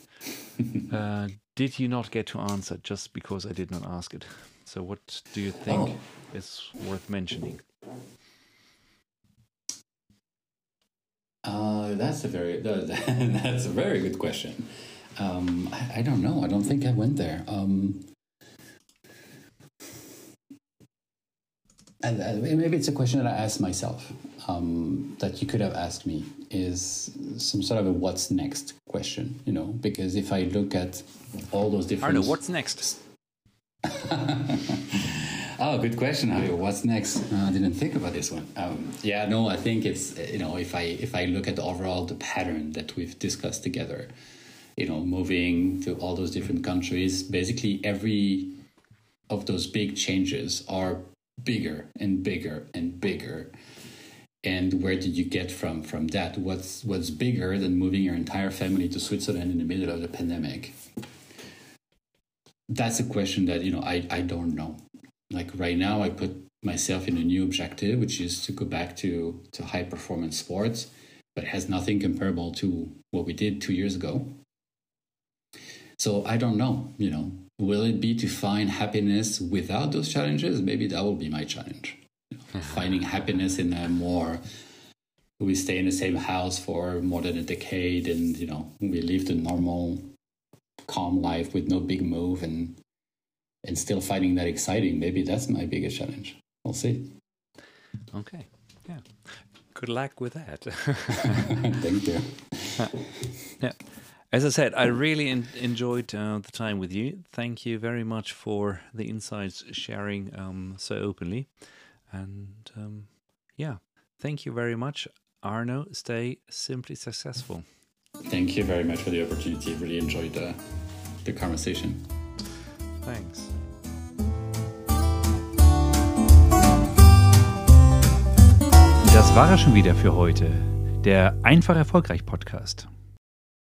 question. uh, did you not get to answer just because I did not ask it? So, what do you think oh. is worth mentioning? Uh, that's a very that's a very good question. Um, I, I, don't know. I don't think I went there. Um, and, maybe it's a question that I asked myself um, that you could have asked me is some sort of a what's next question, you know, because if I look at all those different. Arnaud, what's next? oh, good question, Javier. What's next? Uh, I didn't think about this one. Um, yeah, no, I think it's you know if I if I look at overall the pattern that we've discussed together, you know, moving to all those different countries, basically every of those big changes are bigger and bigger and bigger. And where did you get from from that? What's what's bigger than moving your entire family to Switzerland in the middle of the pandemic? that's a question that you know I, I don't know. Like right now i put myself in a new objective which is to go back to to high performance sports but has nothing comparable to what we did two years ago. So i don't know you know. Will it be to find happiness without those challenges? Maybe that will be my challenge finding happiness in a more we stay in the same house for more than a decade and you know we live the normal calm life with no big move and and still finding that exciting. Maybe that's my biggest challenge. We'll see. Okay. Yeah. Good luck with that. Thank you. yeah. As I said, I really in enjoyed uh, the time with you. Thank you very much for the insights sharing um, so openly. And um, yeah, thank you very much. Arno, stay simply successful. Thank you very much for the opportunity. Really enjoyed the, the conversation. Thanks. Das war er schon wieder für heute. Der Einfach Erfolgreich Podcast.